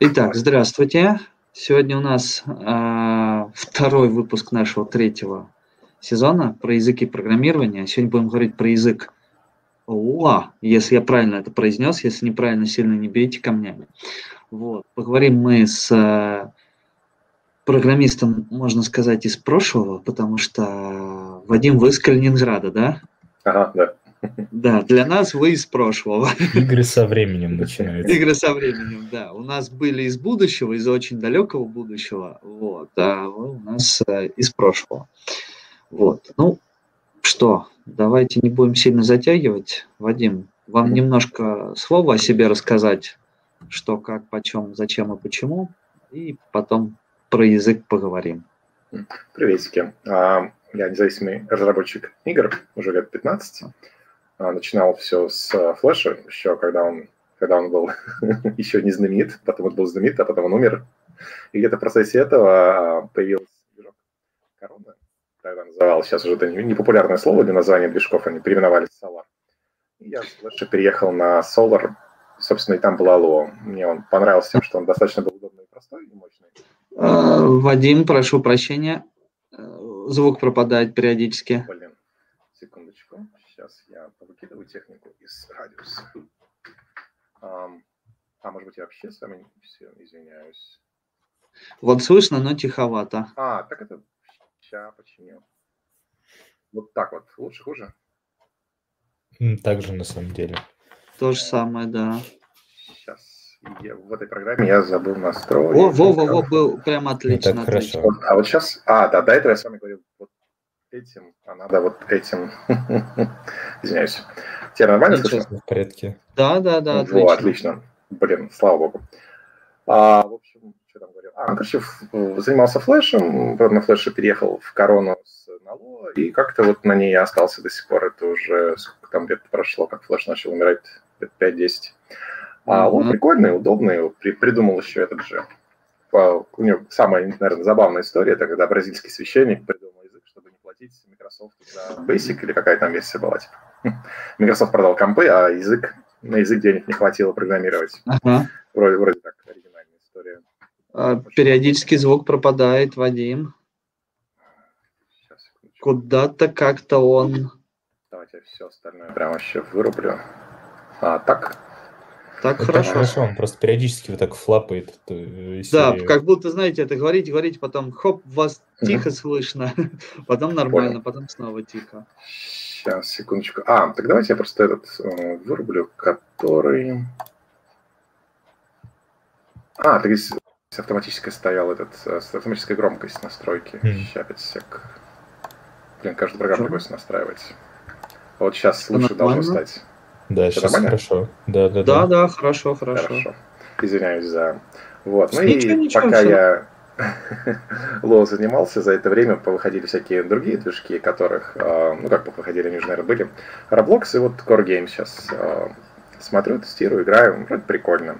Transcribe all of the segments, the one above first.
Итак, здравствуйте. Сегодня у нас э, второй выпуск нашего третьего сезона про языки программирования. Сегодня будем говорить про язык УА, если я правильно это произнес, если неправильно, сильно не бейте камнями. Вот. Поговорим мы с э, программистом, можно сказать, из прошлого, потому что Вадим, вы из Калининграда, да? Ага, да. Да, для нас вы из прошлого. Игры со временем начинаются. Игры со временем, да. У нас были из будущего, из очень далекого будущего, вот, а вы у нас э, из прошлого. Вот, ну, что, давайте не будем сильно затягивать. Вадим, вам немножко слова о себе рассказать, что, как, почем, зачем и почему, и потом про язык поговорим. Приветики. А, я независимый разработчик игр уже лет 15. А, начинал все с а, флеша, еще когда он, когда он был еще не знаменит, потом он был знаменит, а потом он умер. И где-то в процессе этого а, появился движок Корона, тогда называл, сейчас уже это непопулярное слово для названия движков, они переименовались в Solar. И я с флеша переехал на Solar, собственно, и там была Lua. Мне он понравился тем, что он достаточно был удобный и простой, и мощный. Вадим, прошу прощения, звук пропадает периодически. Блин, секундочку. Сейчас я повыкидываю технику из радиуса. Um, а может быть я вообще с вами все извиняюсь. Вот слышно, но тиховато. А, так это сейчас починил. Вот так вот. Лучше, хуже? Так же на самом деле. То же самое, да. Сейчас. Я, в этой программе я забыл настроить. О, во, во, во, был прям отлично. Ну, так отлично. хорошо. А вот сейчас... А, да, до этого я с вами говорил вот этим, а надо вот этим. Извиняюсь. Тебе нормально Ничего. слышно? В порядке. Да, да, да, Во, отлично. отлично. Блин, слава богу. А, в общем, что там говорил? А, ну, короче, занимался флешем, потом на флеше переехал в корону с Нало, и как-то вот на ней я остался до сих пор. Это уже сколько там лет прошло, как флеш начал умирать, лет 5-10. А он Мгм. прикольный, удобный, при- придумал еще этот же. У него самая, наверное, забавная история, это когда бразильский священник придумал платить Microsoft за Basic или какая там версия была. Типа. Microsoft продал компы, а язык, на язык денег не хватило программировать. Ага. Вроде, вроде так, оригинальная история. А, Периодически звук пропадает, Вадим. Куда-то как-то он... Давайте все остальное прямо вообще вырублю. А, так? Так так хорошо. хорошо, он просто периодически вот так флапает. э, из Да, как будто, знаете, это говорить, говорить, потом хоп, вас Мгм. тихо слышно, потом нормально, Понял. потом снова тихо. Сейчас, секундочку. А, так давайте я просто этот э, вырублю, который... А, так здесь автоматически стоял этот, э, с- автоматическая громкость настройки. Мгм. Сейчас, 5 сек. Блин, каждая программа Чё? приходится настраивать. Вот сейчас лучше должно стать. Да, Всё сейчас нормально? хорошо. Да, да, Да, да. да, хорошо, хорошо. Хорошо. Извиняюсь за... Вот. Ну Ничего, и ничего, пока всё. я Лоу занимался, за это время повыходили всякие другие движки, которых, э, ну как повыходили, они уже, наверное, были. Roblox и вот Core Game сейчас э, смотрю, тестирую, играю, вроде прикольно.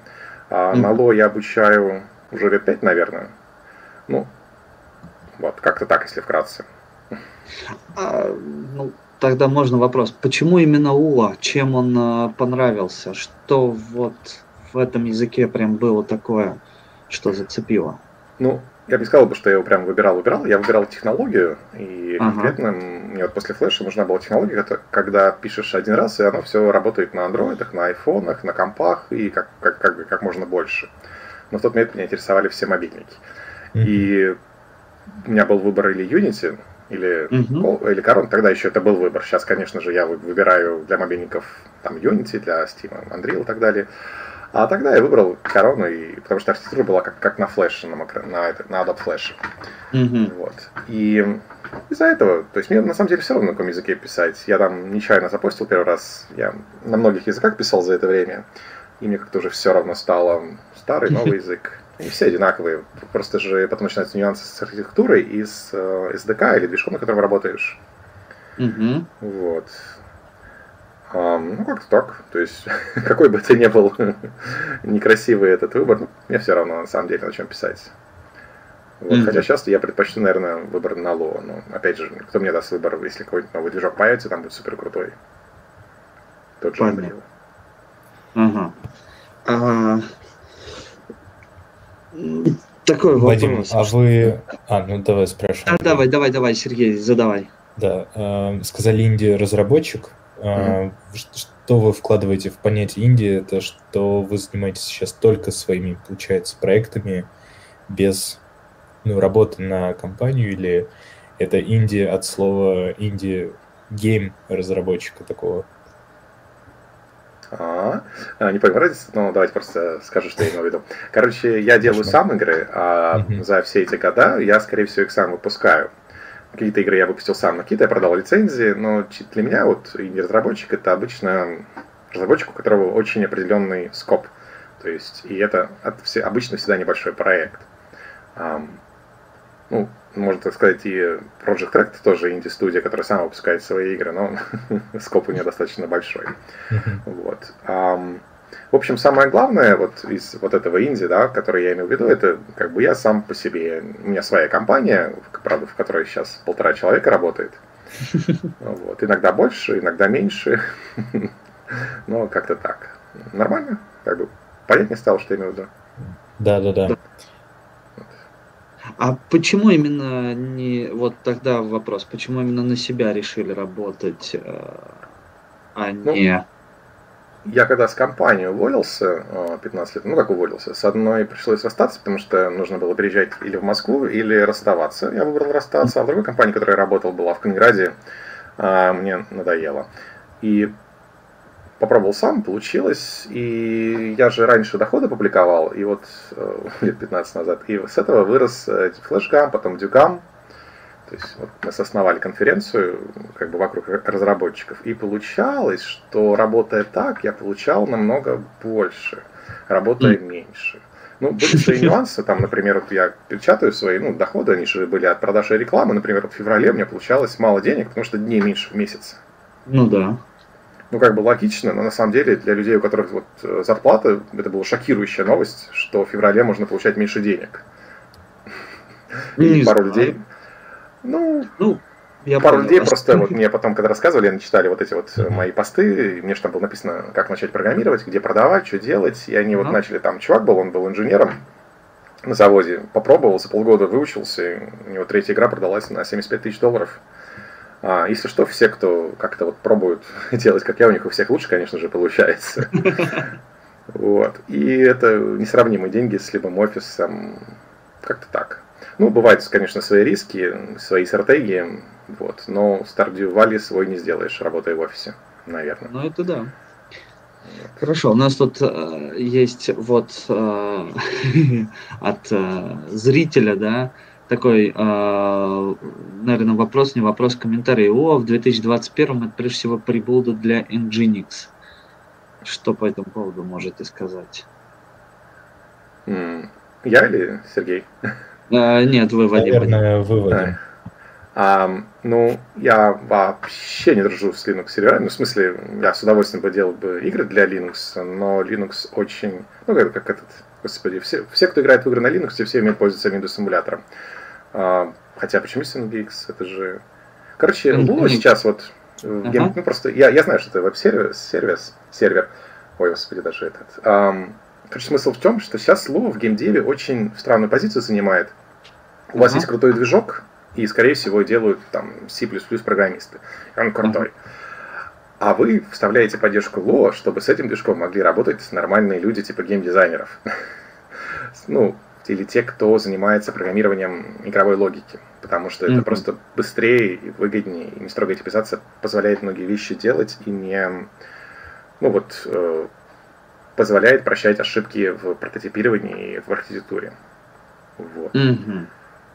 А Мгм. на Ло я обучаю уже лет пять, наверное. Ну, вот, как-то так, если вкратце. А, ну, тогда можно вопрос. Почему именно Ула? Чем он а, понравился? Что вот в этом языке прям было такое, что зацепило? Ну, я бы не сказал, бы, что я его прям выбирал, выбирал. Я выбирал технологию, и Ага. конкретно мне вот после флеша нужна была технология, когда пишешь один раз, и оно все работает на андроидах, на айфонах, на компах, и как, как, как, как можно больше. Но в тот момент меня интересовали все мобильники. Мгм. И у меня был выбор или Unity, или. Col- или Coron. Тогда еще это был выбор. Сейчас, конечно же, я вы- выбираю для мобильников там Unity, для Steam, Unreal и так далее. А тогда я выбрал Корону, и, потому что архитектура была как, как на флеше, на, макро- на, это- на Adobe Flash. Мгм. Вот. И из-за этого, то есть мне на самом деле все равно на каком языке писать. Я там нечаянно запостил первый раз, я на многих языках писал за это время, и мне как-то уже все равно стало старый, новый язык. Они все одинаковые, просто же потом начинаются нюансы с архитектурой и с э, SDK или движком, на котором работаешь. Мгм. Вот. Ам, ну, как-то так. То есть, какой бы это ни был некрасивый этот выбор, ну, мне все равно, на самом деле, на чем писать. Вот, Мгм. Хотя часто я предпочту, наверное, выбор на ло. Но, опять же, кто мне даст выбор, если какой-нибудь новый движок появится, там будет супер крутой. Тот же. Unreal. А, Такой Вадим, вопрос. а вы... А, ну давай спрашиваем. А, давай, давай, давай, Сергей, задавай. Да, э, сказали инди-разработчик. Э, ш- Что вы вкладываете в понятие инди? Это что вы занимаетесь сейчас только своими, получается, проектами, без ну, работы на компанию, или это инди от слова инди гейм разработчика такого? А, не понял разницу, но давайте просто скажу, что я имел в виду. Короче, я делаю сам игры, а за все эти года я, скорее всего, их сам выпускаю. Какие-то игры я выпустил сам, на какие-то я продал лицензии, но для меня вот инди-разработчик это обычно разработчик, у которого очень определенный скоп. То есть, и это от- все- обычно всегда небольшой проект. Ну, можно так сказать, и Project Track тоже инди-студия, которая сама выпускает свои игры, но скоп у нее достаточно большой. Вот. Ам, в общем, самое главное вот из вот этого инди, да, который я имел в виду, это как бы я сам по себе. У меня своя компания, правда, в которой сейчас полтора человека работает. Вот. Иногда больше, иногда меньше. Но как-то так. Нормально. Как бы понятнее стало, что я имел в виду. Да, да, да. А почему именно не... Вот тогда вопрос. Почему именно на себя решили работать, э, а Ну, не... Я когда с компании уволился, э, 15 лет, ну как уволился, с одной пришлось расстаться, потому что нужно было переезжать или в Москву, или расставаться. Я выбрал расстаться, а в другой компании, в которой я работал, была в Калининграде, а, мне надоело. И попробовал сам, получилось. И я же раньше доходы публиковал, и вот э, лет 15 назад. И с этого вырос э, флешгам, потом дюгам. То есть вот мы основали конференцию как бы вокруг разработчиков. И получалось, что работая так, я получал намного больше, работая меньше. Ну, были свои нюансы, там, например, вот я печатаю свои, ну, доходы, они же были от продажи рекламы, например, вот в феврале у меня получалось мало денег, потому что дней меньше в месяц. Ну да. Ну, как бы логично, но на самом деле для людей, у которых вот э, зарплата, это была шокирующая новость, что в феврале можно получать меньше денег. Не И пару людей, ну, Ну, я пару понял. людей просто вот мне потом, когда рассказывали, они читали вот эти вот э, мои посты, и мне же там было написано, как начать программировать, где продавать, что делать, и они вот начали, там чувак был, он был инженером на заводе, попробовал, за полгода выучился, у него третья игра продалась на 75 тысяч долларов. А, если что, все, кто как-то вот пробуют делать, как я, у них у всех лучше, конечно же, получается. Вот. И это несравнимые деньги с любым офисом. Как-то так. Ну, бывают, конечно, свои риски, свои стратегии, вот, но Stardew Valley свой не сделаешь, работая в офисе, наверное. Ну, это да. Хорошо, у нас тут э, есть вот э, от э, зрителя, да, такой, э, наверное, вопрос, не вопрос, комментарий. О, в 2021 это прежде всего приблуда для Nginx. Что по этому поводу можете сказать? Я или Сергей? Э, нет, вы, Вадим. Вадим. Наверное, выводим. А, ну, я вообще не дружу с Linux серверами. Ну, в смысле, я с удовольствием бы делал бы игры для Linux, но Linux очень... Ну, как, как этот... Господи, все, все, кто играет в игры на Linux, все умеют пользоваться Windows симулятором. А, хотя, почему с nginx? Это же... Короче. Lua сейчас вот... гейм- Ну, просто... Я, я знаю, что это веб-сервер, сервис, сервер. Ой, господи, даже этот. Короче, смысл в том, что сейчас Lua в геймдеве очень странную позицию занимает. У вас есть крутой движок, и, скорее всего, делают там C++ программисты. И он крутой. А вы вставляете поддержку Lua, чтобы с этим движком могли работать нормальные люди типа геймдизайнеров. Ну, или те, кто занимается программированием игровой логики. Потому что это Мгм. просто быстрее и выгоднее, и не строгая типизация позволяет многие вещи делать и не... Ну вот, э, позволяет прощать ошибки в прототипировании и в архитектуре. Вот. Мгм.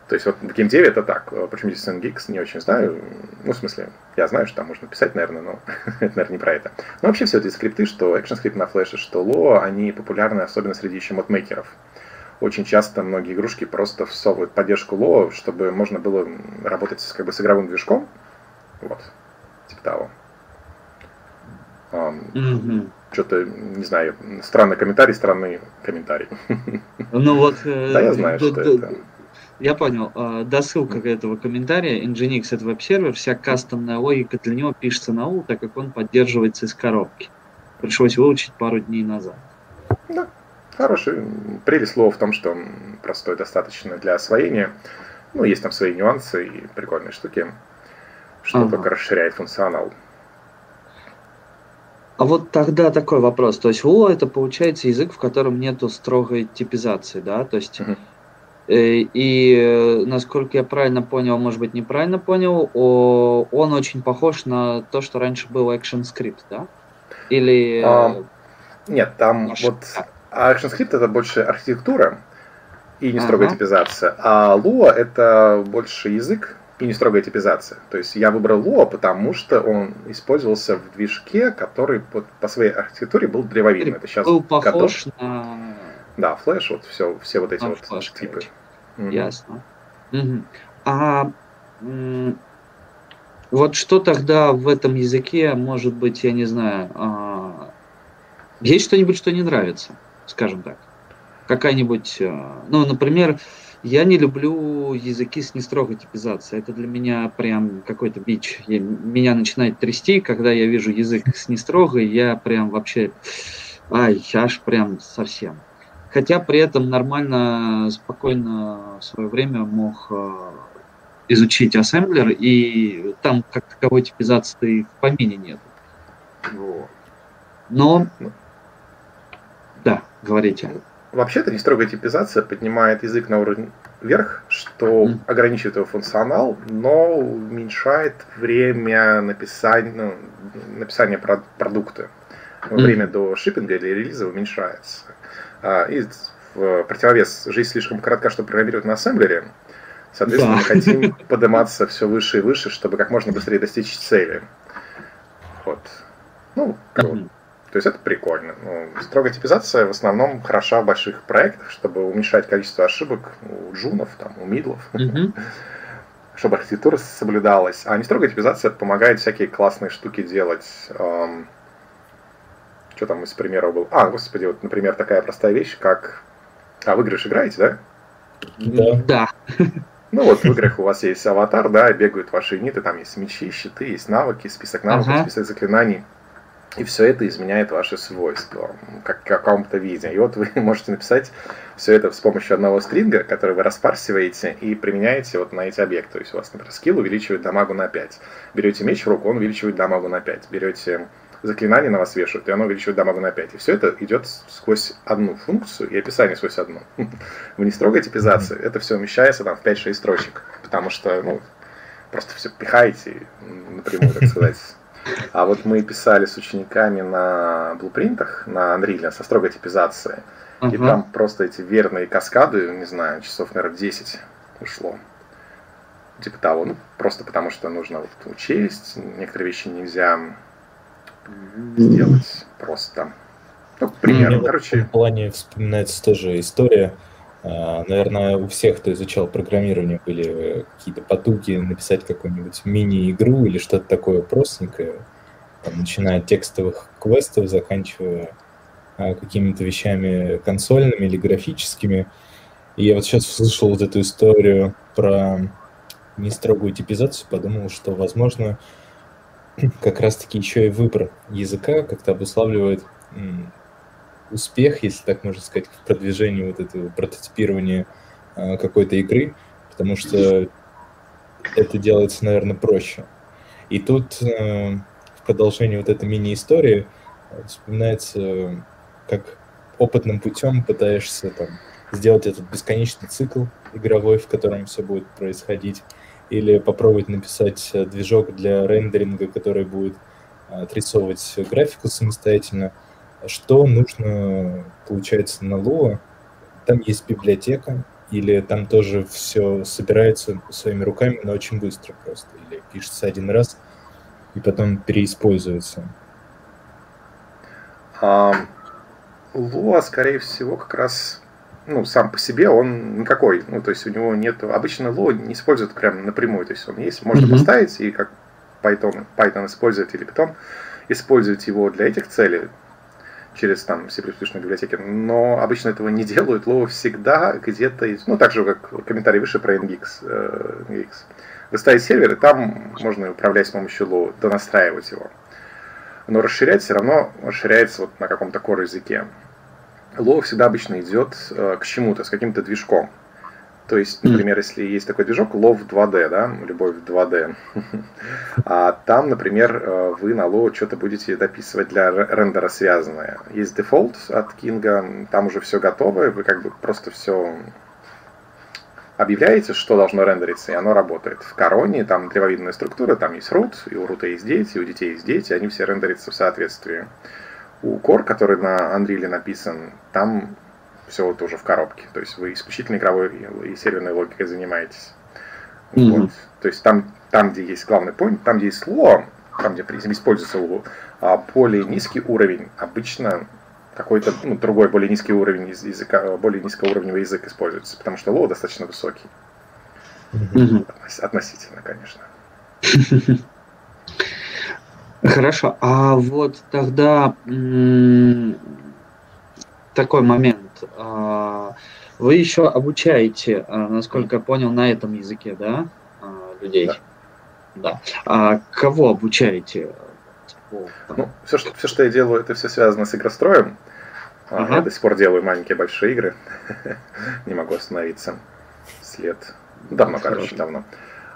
То есть вот в геймдеве это так. Э, Почему здесь SNGX, не очень знаю. Ну, в смысле, я знаю, что там можно писать, наверное, но это, наверное, не про это. Но вообще все эти скрипты, что ActionScript на флеше, что Lua, они популярны особенно среди еще модмейкеров. Очень часто многие игрушки просто всовывают поддержку Lua, чтобы можно было работать как бы, с игровым движком. Вот. Типа того. Ам, Мгм. Что-то, не знаю, странный комментарий, странный комментарий. Ну вот... э, Да, я знаю, что это. Я понял. А, Досылка к этого комментария. Nginx это веб-сервер, вся кастомная логика для него пишется на U, так как он поддерживается из коробки. Пришлось выучить пару дней назад. Хороший. Прелесть Lua в том, что он простой достаточно для освоения. Ну, есть там свои нюансы и прикольные штуки, что ага. только расширяет функционал. А вот тогда такой вопрос. То есть Lua это получается язык, в котором нету строгой типизации, да? То есть uh-huh. и насколько я правильно понял, может быть неправильно понял, он очень похож на то, что раньше был ActionScript, да? Или... А, нет, там Наш... вот ActionScript это больше архитектура и не строгая ага. типизация, а Lua это больше язык, и не строгая типизация. То есть я выбрал Lua, потому что он использовался в движке, который по, по своей архитектуре был древовидный. Это сейчас был похож готов. на... Да, флеш, вот все, все вот эти на вот флеш, типы. Mm-hmm. Ясно. Угу. А вот что тогда в этом языке, может быть, я не знаю, а- есть что-нибудь, что не нравится, скажем так? Какая-нибудь, а- ну, например, я не люблю языки с нестрогой типизацией. Это для меня прям какой-то бич. Я, меня начинает трясти, когда я вижу язык с нестрогой, я прям вообще, ай, аж прям совсем. Хотя при этом нормально, спокойно в свое время мог э, изучить ассемблер, и там как таковой типизации в помине нет. Вот. Но, да, говорите. Вообще-то нестрогая типизация поднимает язык на уровень вверх, что mm. ограничивает его функционал, но уменьшает время написания, ну, написания про продукта. Mm. Время до шиппинга или релиза уменьшается. А, и в противовес жизнь слишком коротка, чтобы программировать на ассемблере. Соответственно, да. мы хотим подниматься все выше и выше, чтобы как можно быстрее достичь цели. Вот. Ну, mm-hmm. То есть это прикольно. Ну, строгая типизация в основном хороша в больших проектах, чтобы уменьшать количество ошибок у джунов, там, у мидлов, mm-hmm. чтобы архитектура соблюдалась. А не строгая типизация помогает всякие классные штуки делать. Эм, что там из примеров был? А, господи, вот, например, такая простая вещь, как... А, в игры играете, да? Да. Да. Ну вот в играх у вас есть аватар, да, бегают ваши юниты, там есть мечи, щиты, есть навыки, список навыков, ага. список заклинаний. И все это изменяет ваши свойства, как в каком-то виде. И вот вы можете написать все это с помощью одного стринга, который вы распарсиваете и применяете вот на эти объекты. То есть у вас, например, скилл увеличивает дамагу на 5. Берете меч в руку, он увеличивает дамагу на 5. Берете заклинание на вас вешают, и оно увеличивает дамагу на 5. И все это идет сквозь одну функцию и описание сквозь одну. В нестрогой типизации это все умещается там в 5-6 строчек, потому что, ну, просто все пихаете напрямую, так сказать. А вот мы писали с учениками на блупринтах, на Unreal, со строгой типизацией. Uh-huh. И там просто эти верные каскады, не знаю, часов, наверное, 10 ушло. Типа того, ну, просто потому что нужно вот учесть, некоторые вещи нельзя сделать просто. Ну, к примеру, ну, короче. В плане вспоминается тоже история. А, наверное, у всех, кто изучал программирование, были какие-то потуги написать какую-нибудь мини-игру или что-то такое простенькое, там, начиная от текстовых квестов, заканчивая а, какими-то вещами консольными или графическими. И я вот сейчас услышал вот эту историю про нестрогую типизацию, подумал, что, возможно, как раз-таки еще и выбор языка как-то обуславливает успех, если так можно сказать, в продвижении вот этого прототипирования э, какой-то игры, потому что это делается, наверное, проще. И тут э, в продолжении вот этой мини-истории э, вспоминается, как опытным путем пытаешься там, сделать этот бесконечный цикл игровой, в котором все будет происходить, или попробовать написать движок для рендеринга, который будет отрисовывать графику самостоятельно – что нужно, получается, на Lua? Там есть библиотека, или там тоже все собирается своими руками, но очень быстро просто. Или пишется один раз и потом переиспользуется. А, Lua, скорее всего, как раз ну, сам по себе он никакой. Ну, то есть у него нет... Обычно Lua не используют прям напрямую. То есть он есть, можно mm-hmm. поставить, и как Python, Python использует или Python использовать его для этих целей через там C++ библиотеки, но обычно этого не делают. Лоу всегда где-то, ну так же, как комментарий выше про NGX. Э, NGX. Вы ставите сервер, и там можно управлять с помощью Low, донастраивать его. Но расширять все равно расширяется вот на каком-то core языке. Лоу всегда обычно идет э, к чему-то, с каким-то движком. То есть, например, если есть такой движок Love 2D, да, любовь 2D, а там, например, э, вы на Low что-то будете дописывать для рендера связанное. Есть дефолт от King, там уже все готово, вы как бы просто все объявляете, что должно рендериться, и оно работает. В короне там древовидная структура, там есть root, и у рута есть дети, и у детей есть дети, они все рендерятся в соответствии. У Core, который на Unreal написан, там все вот уже в коробке. То есть вы исключительно игровой и серверной логикой занимаетесь. Mm-hmm. Вот. То есть там, там, где есть главный point, там, где есть ло, там, где используется ло, а более низкий уровень обычно какой-то ну, другой более низкий уровень языка, более низкоуровневый язык используется, потому что ло достаточно высокий. Mm-hmm. Относительно, конечно. Хорошо, а вот тогда такой момент. А, вы еще обучаете, а, насколько я понял, на этом языке, да, а, людей? Да. да. А кого обучаете? Ну, все, что, все, что я делаю, это все связано с игростроем. Ага. Я до сих пор делаю маленькие большие игры. Не могу остановиться. След. Давно, короче, давно.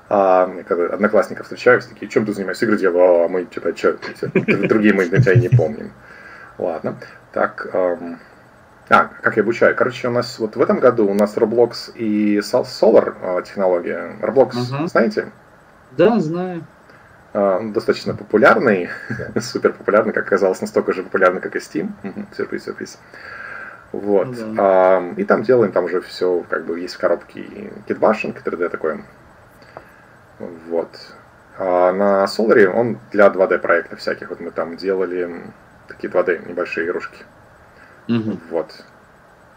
А, когда одноклассников встречаюсь, такие, чем ты занимаешься? Игры делаю, а мы что-то, что, другие мы тебя не помним. Ладно. Так, эм, а, как я обучаю? Короче, у нас вот в этом году у нас Roblox и Solar а, технология. Roblox, uh знаете? Да, знаю. А, достаточно популярный, супер популярный, как оказалось, настолько же популярный, как и Steam. Сюрприз, сюрприз. Вот. Ну, да. и там делаем, там уже все, как бы, есть в коробке китбашинг, 3D такой. Вот. А на Solar он для 2D проектов всяких. Вот мы там делали такие 2D небольшие игрушки. Угу. Вот.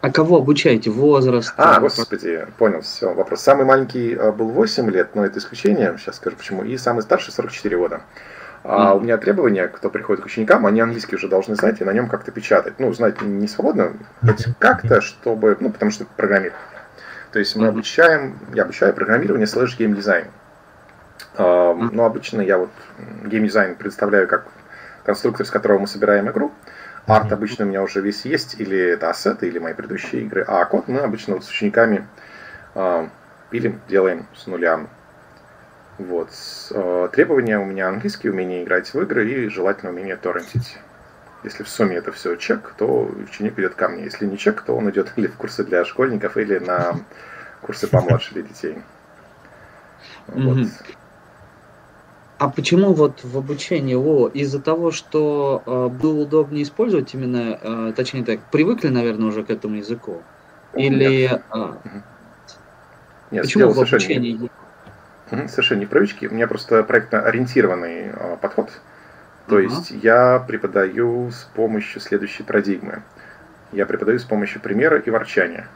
А кого обучаете? Возраст? А, господи, понял, все, вопрос. Самый маленький э, был 8 лет, но это исключение, сейчас скажу почему, и самый старший 44 года. А у меня требования, кто приходит к ученикам, они английский уже должны знать и на нем как-то печатать. Ну, знать не свободно, хоть как-то, чтобы, ну, потому что программирование. То есть мы обучаем, я обучаю программирование слэш геймдизайн. Но обычно я вот геймдизайн представляю как конструктор, с которого мы собираем игру. Арт обычно у меня уже весь есть, или это ассеты, или мои предыдущие игры. А код мы обычно вот с учениками э, пилим, делаем с нуля. Вот. Э, требования у меня английский, умение играть в игры и желательно умение торрентить. Если в сумме это все чек, то ученик идет ко мне. Если не чек, то он идет или в курсы для школьников, или на курсы помладше для детей. Вот. А почему вот в обучении ООО? Из-за того, что э, было удобнее использовать именно, э, точнее так, привыкли, наверное, уже к этому языку? Или... Нет, а, Нет почему в обучении... Не, совершенно не привычки. У меня просто проектно-ориентированный э, подход. То uh-huh. есть я преподаю с помощью следующей парадигмы. Я преподаю с помощью примера и ворчания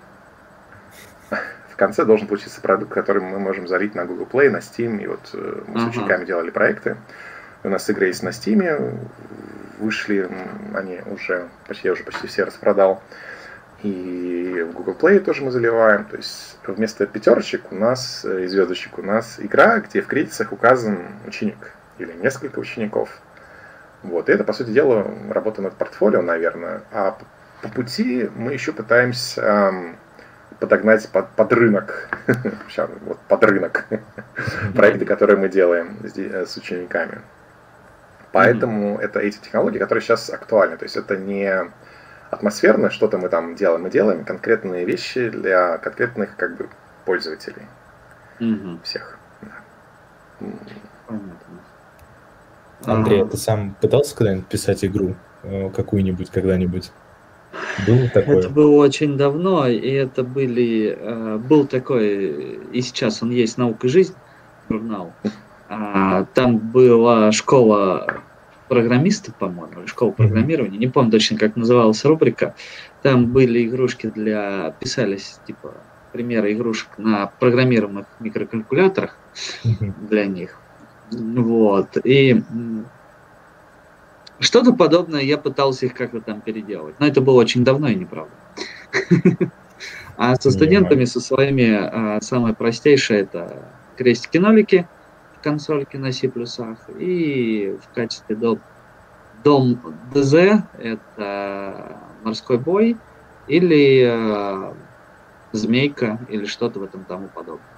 конце должен получиться продукт, который мы можем залить на Google Play, на Steam. И вот э, мы uh-huh. с учениками делали проекты. У нас игры есть на Steam, вышли, они уже, почти, я уже почти все распродал. И в Google Play тоже мы заливаем. То есть вместо пятерочек у нас, э, и звездочек, у нас игра, где в кредитах указан ученик или несколько учеников. Вот. И это, по сути дела, работа над портфолио, наверное. А по пути мы еще пытаемся подогнать под, под рынок, сейчас, вот под рынок проекты, которые мы делаем э, с учениками. Поэтому это эти технологии, которые сейчас актуальны. То есть это не атмосферно, что-то мы там делаем. Мы делаем конкретные вещи для конкретных как бы пользователей. Всех. Андрей, а ты сам пытался когда-нибудь писать игру э, какую-нибудь когда-нибудь? Было такое? Это было очень давно, и это были, э, был такой, и сейчас он есть «Наука и жизнь», журнал. А, там была школа программистов, по-моему, школа программирования, не помню точно, как называлась рубрика. Там были игрушки для, писались, типа, примеры игрушек на программируемых микрокалькуляторах для них. Вот. И что-то подобное я пытался их как-то там переделать. Но это было очень давно и неправда. А со студентами, со своими, а, самое простейшее это крестики-нолики в консольке на C++. И в качестве дом, дом ДЗ это морской бой. или э, змейка, или что-то в этом тому подобное.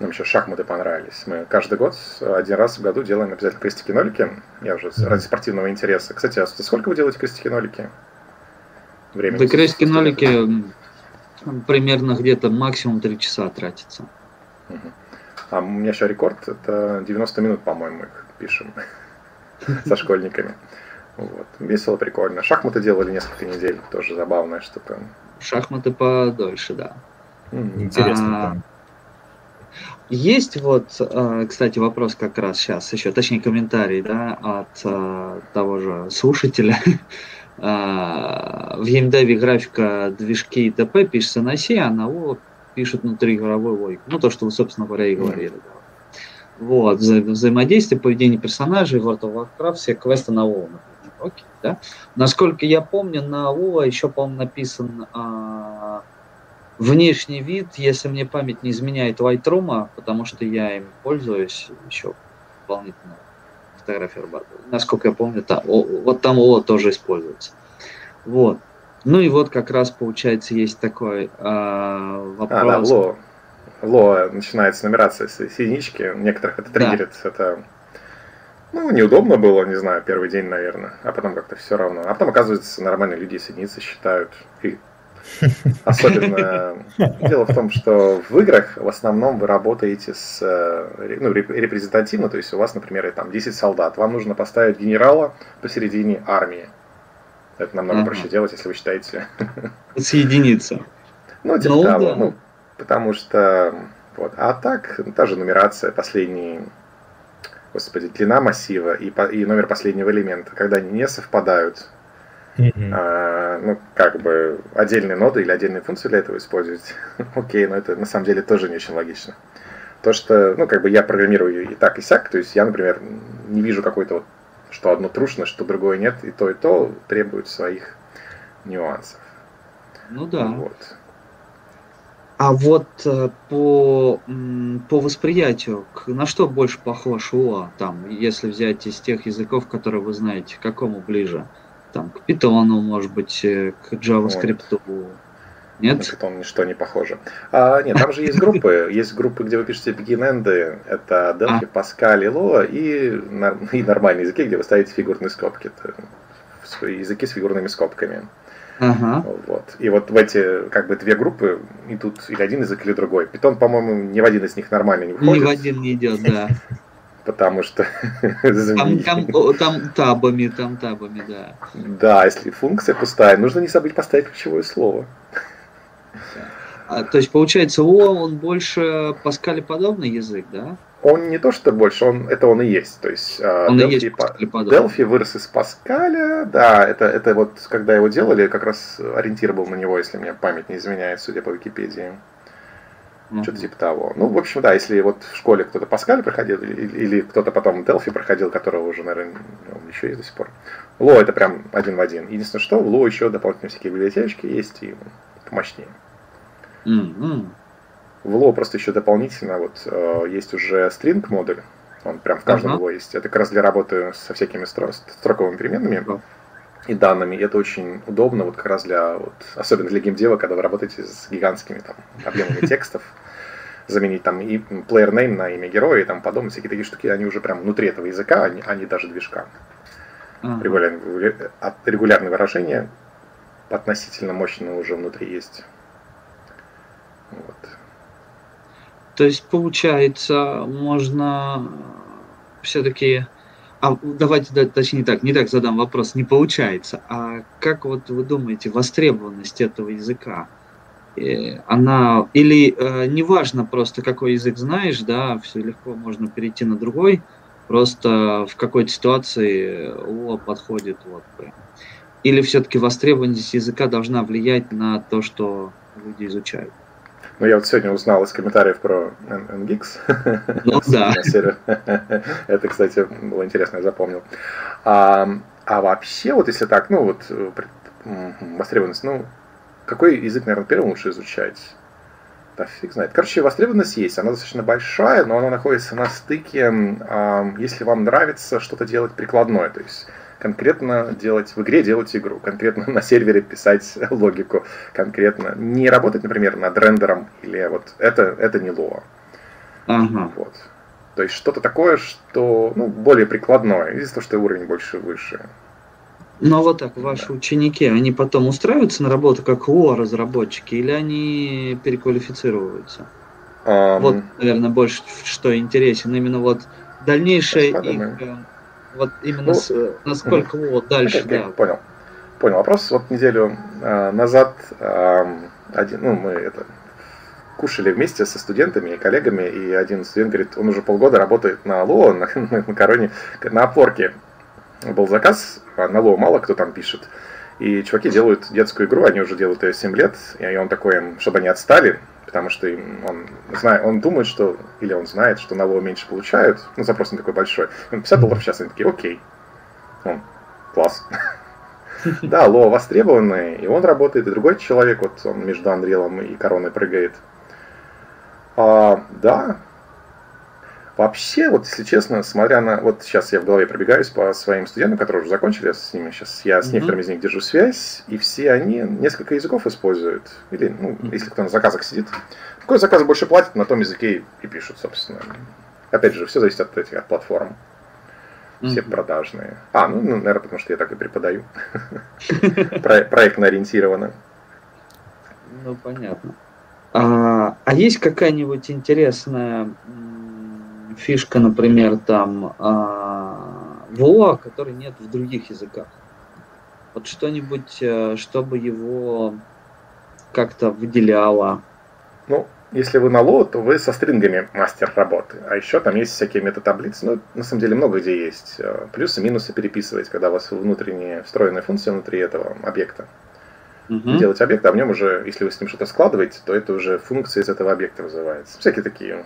Нам еще шахматы понравились. Мы каждый год, один раз в году делаем обязательно крестики-нолики. Я уже ради спортивного интереса. Кстати, а сколько вы делаете крестики-нолики? Времени? Да крестики-нолики примерно где-то максимум 3 часа тратится. А у меня еще рекорд, это 90 минут, по-моему, их пишем со школьниками. Вот. Весело, прикольно. Шахматы делали несколько недель, тоже забавная штука. Шахматы подольше, да. Интересно. А, есть вот, а, кстати, вопрос как раз сейчас еще, точнее комментарий, да, от а, того же слушателя. А, в геймдеве графика движки и т.п. пишется на C, а на O пишут внутриигровой логику. Ну, то, что вы, собственно говоря, и говорили. Да. Вот, вза взаимодействие, поведение персонажей, World of Warcraft, все квесты на WoW, Окей, да? Насколько я помню, на WoW еще, по-моему, написан а, внешний вид, если мне память не изменяет Lightroom, потому что я им пользуюсь еще дополнительно фотографии Насколько я помню, та, о, вот там ООО тоже используется. Вот. Ну и вот как раз получается есть такой э, вопрос. А, да, ло. Ло начинается нумерация с единички. Некоторых это триггерит. Да. Это ну, неудобно было, не знаю, первый день, наверное. А потом как-то все равно. А потом, оказывается, нормальные люди с единицы считают. И Особенно дело в том, что в играх в основном вы работаете с э, ну, репрезентативно, то есть у вас, например, там 10 солдат, вам нужно поставить генерала посередине армии. Это намного ага. проще делать, если вы считаете... Соединиться. Ну, типа ну, того, да. ну, потому что... Вот. А так, та же нумерация, последний господи, длина массива и, и номер последнего элемента, когда они не совпадают, Mm-hmm. А, ну, как бы отдельные ноды или отдельные функции для этого использовать. Окей, но это на самом деле тоже не очень логично. То, что, ну, как бы я программирую и так, и сяк, то есть я, например, не вижу какой-то вот, что одно трушно, что другое нет, и то, и то требует своих нюансов. Ну да. Вот. А вот э, по, по восприятию, на что больше похож ОА, там, если взять из тех языков, которые вы знаете, к какому ближе? Там, к питону, может быть, э, к JavaScript. Вот. Нет? На Python ничто не похоже. А, нет, там же есть группы. Есть группы, где вы пишете begin Это Delphi, а. Pascal и Lua. И, и нормальные языки, где вы ставите фигурные скобки. Это языки с фигурными скобками. Ага. Вот. И вот в эти как бы две группы идут или один язык, или другой. Питон, по-моему, ни в один из них нормально не входит. Ни в один не идет, да потому что там, там, там табами, там табами, да. Да, если функция пустая, нужно не забыть поставить ключевое слово. А, то есть, получается, О, он больше Паскале подобный язык, да? Он не то, что больше, он, это он и есть. То есть, а, он Delphi, и есть Delphi вырос из Паскаля, да, это, это вот, когда его делали, как раз ориентир был на него, если мне память не изменяет, судя по Википедии. Mm-hmm. Что-то типа того. Ну, в общем, да, если вот в школе кто-то Паскаль проходил, или, или кто-то потом Delphi проходил, которого уже, наверное, он еще есть до сих пор. Ло это прям один в один. Единственное, что в Ло еще дополнительные всякие библиотечки есть и помощнее. Mm-hmm. В Ло просто еще дополнительно вот э, есть уже string модуль. Он прям в каждом uh-huh. Ло есть. Это как раз для работы со всякими стро- строковыми переменными. Uh-huh и данными. И это очень удобно, вот как раз для, вот, особенно для геймдева, когда вы работаете с гигантскими там, объемами текстов, заменить там и player name на имя героя и там подобные всякие такие штуки, они уже прям внутри этого языка, они, они даже движка. Регулярные, регулярные выражения относительно мощные уже внутри есть. Вот. То есть, получается, можно все-таки... А давайте, да, точнее так, не так задам вопрос, не получается. А как вот вы думаете, востребованность этого языка? Э, она или э, неважно просто какой язык знаешь, да, все легко можно перейти на другой, просто в какой-то ситуации о подходит вот Или все-таки востребованность языка должна влиять на то, что люди изучают? Ну, я вот сегодня узнал из комментариев про NGX. Ну, да. Это, кстати, было интересно, я запомнил. А, а вообще, вот если так, ну, вот востребованность, ну, какой язык, наверное, первым лучше изучать? Да фиг знает. Короче, востребованность есть, она достаточно большая, но она находится на стыке, если вам нравится что-то делать прикладное. То есть конкретно делать в игре, делать игру, конкретно на сервере писать логику, конкретно не работать, например, над рендером или вот это, это не Lua. Ага. Вот. То есть что-то такое, что ну, более прикладное, из-за того, что уровень больше выше. Ну а вот так, ваши да. ученики, они потом устраиваются на работу как ОА разработчики или они переквалифицируются? Um, вот, наверное, больше что интересен. Именно вот дальнейшее их, э, вот именно ну, с, насколько угу. вот дальше, okay, okay, да. Понял. Понял вопрос. Вот неделю э, назад э, один, ну, мы это кушали вместе со студентами и коллегами, и один студент говорит, он уже полгода работает на Ло, на, на, на короне, на опорке. Был заказ, а на Ло мало кто там пишет. И чуваки делают детскую игру, они уже делают ее 7 лет, и он такой, чтобы они отстали, потому что он, знает, он думает, что, или он знает, что на Ло меньше получают, ну, запрос не такой большой. 50 долларов сейчас, они такие, окей. Он, класс. Да, Ло востребованный, и он работает, и другой человек, вот он между Андрелом и Короной прыгает. А, да. Вообще, вот если честно, смотря на... Вот сейчас я в голове пробегаюсь по своим студентам, которые уже закончили, я с ними сейчас, я с mm-hmm. некоторыми из них держу связь, и все они несколько языков используют. Или, ну, mm-hmm. если кто на заказах сидит. Какой заказ больше платит, на том языке и пишут, собственно. Опять же, все зависит от этих от платформ. Все mm-hmm. продажные. А, ну, ну, наверное, потому что я так и преподаю. Проектно ориентированно. Ну, понятно. А, а есть какая-нибудь интересная фишка, например, там а, ВОА, которой нет в других языках? Вот что-нибудь, э, чтобы его как-то выделяло? Ну, если вы на ло, то вы со стрингами мастер работы. А еще там есть всякие метатаблицы. Ну, на самом деле много где есть. Э, плюсы, минусы переписывать, когда у вас внутренняя встроенная функция внутри этого объекта угу. делать объект, а в нем уже, если вы с ним что-то складываете, то это уже функция из этого объекта вызывается. Всякие такие.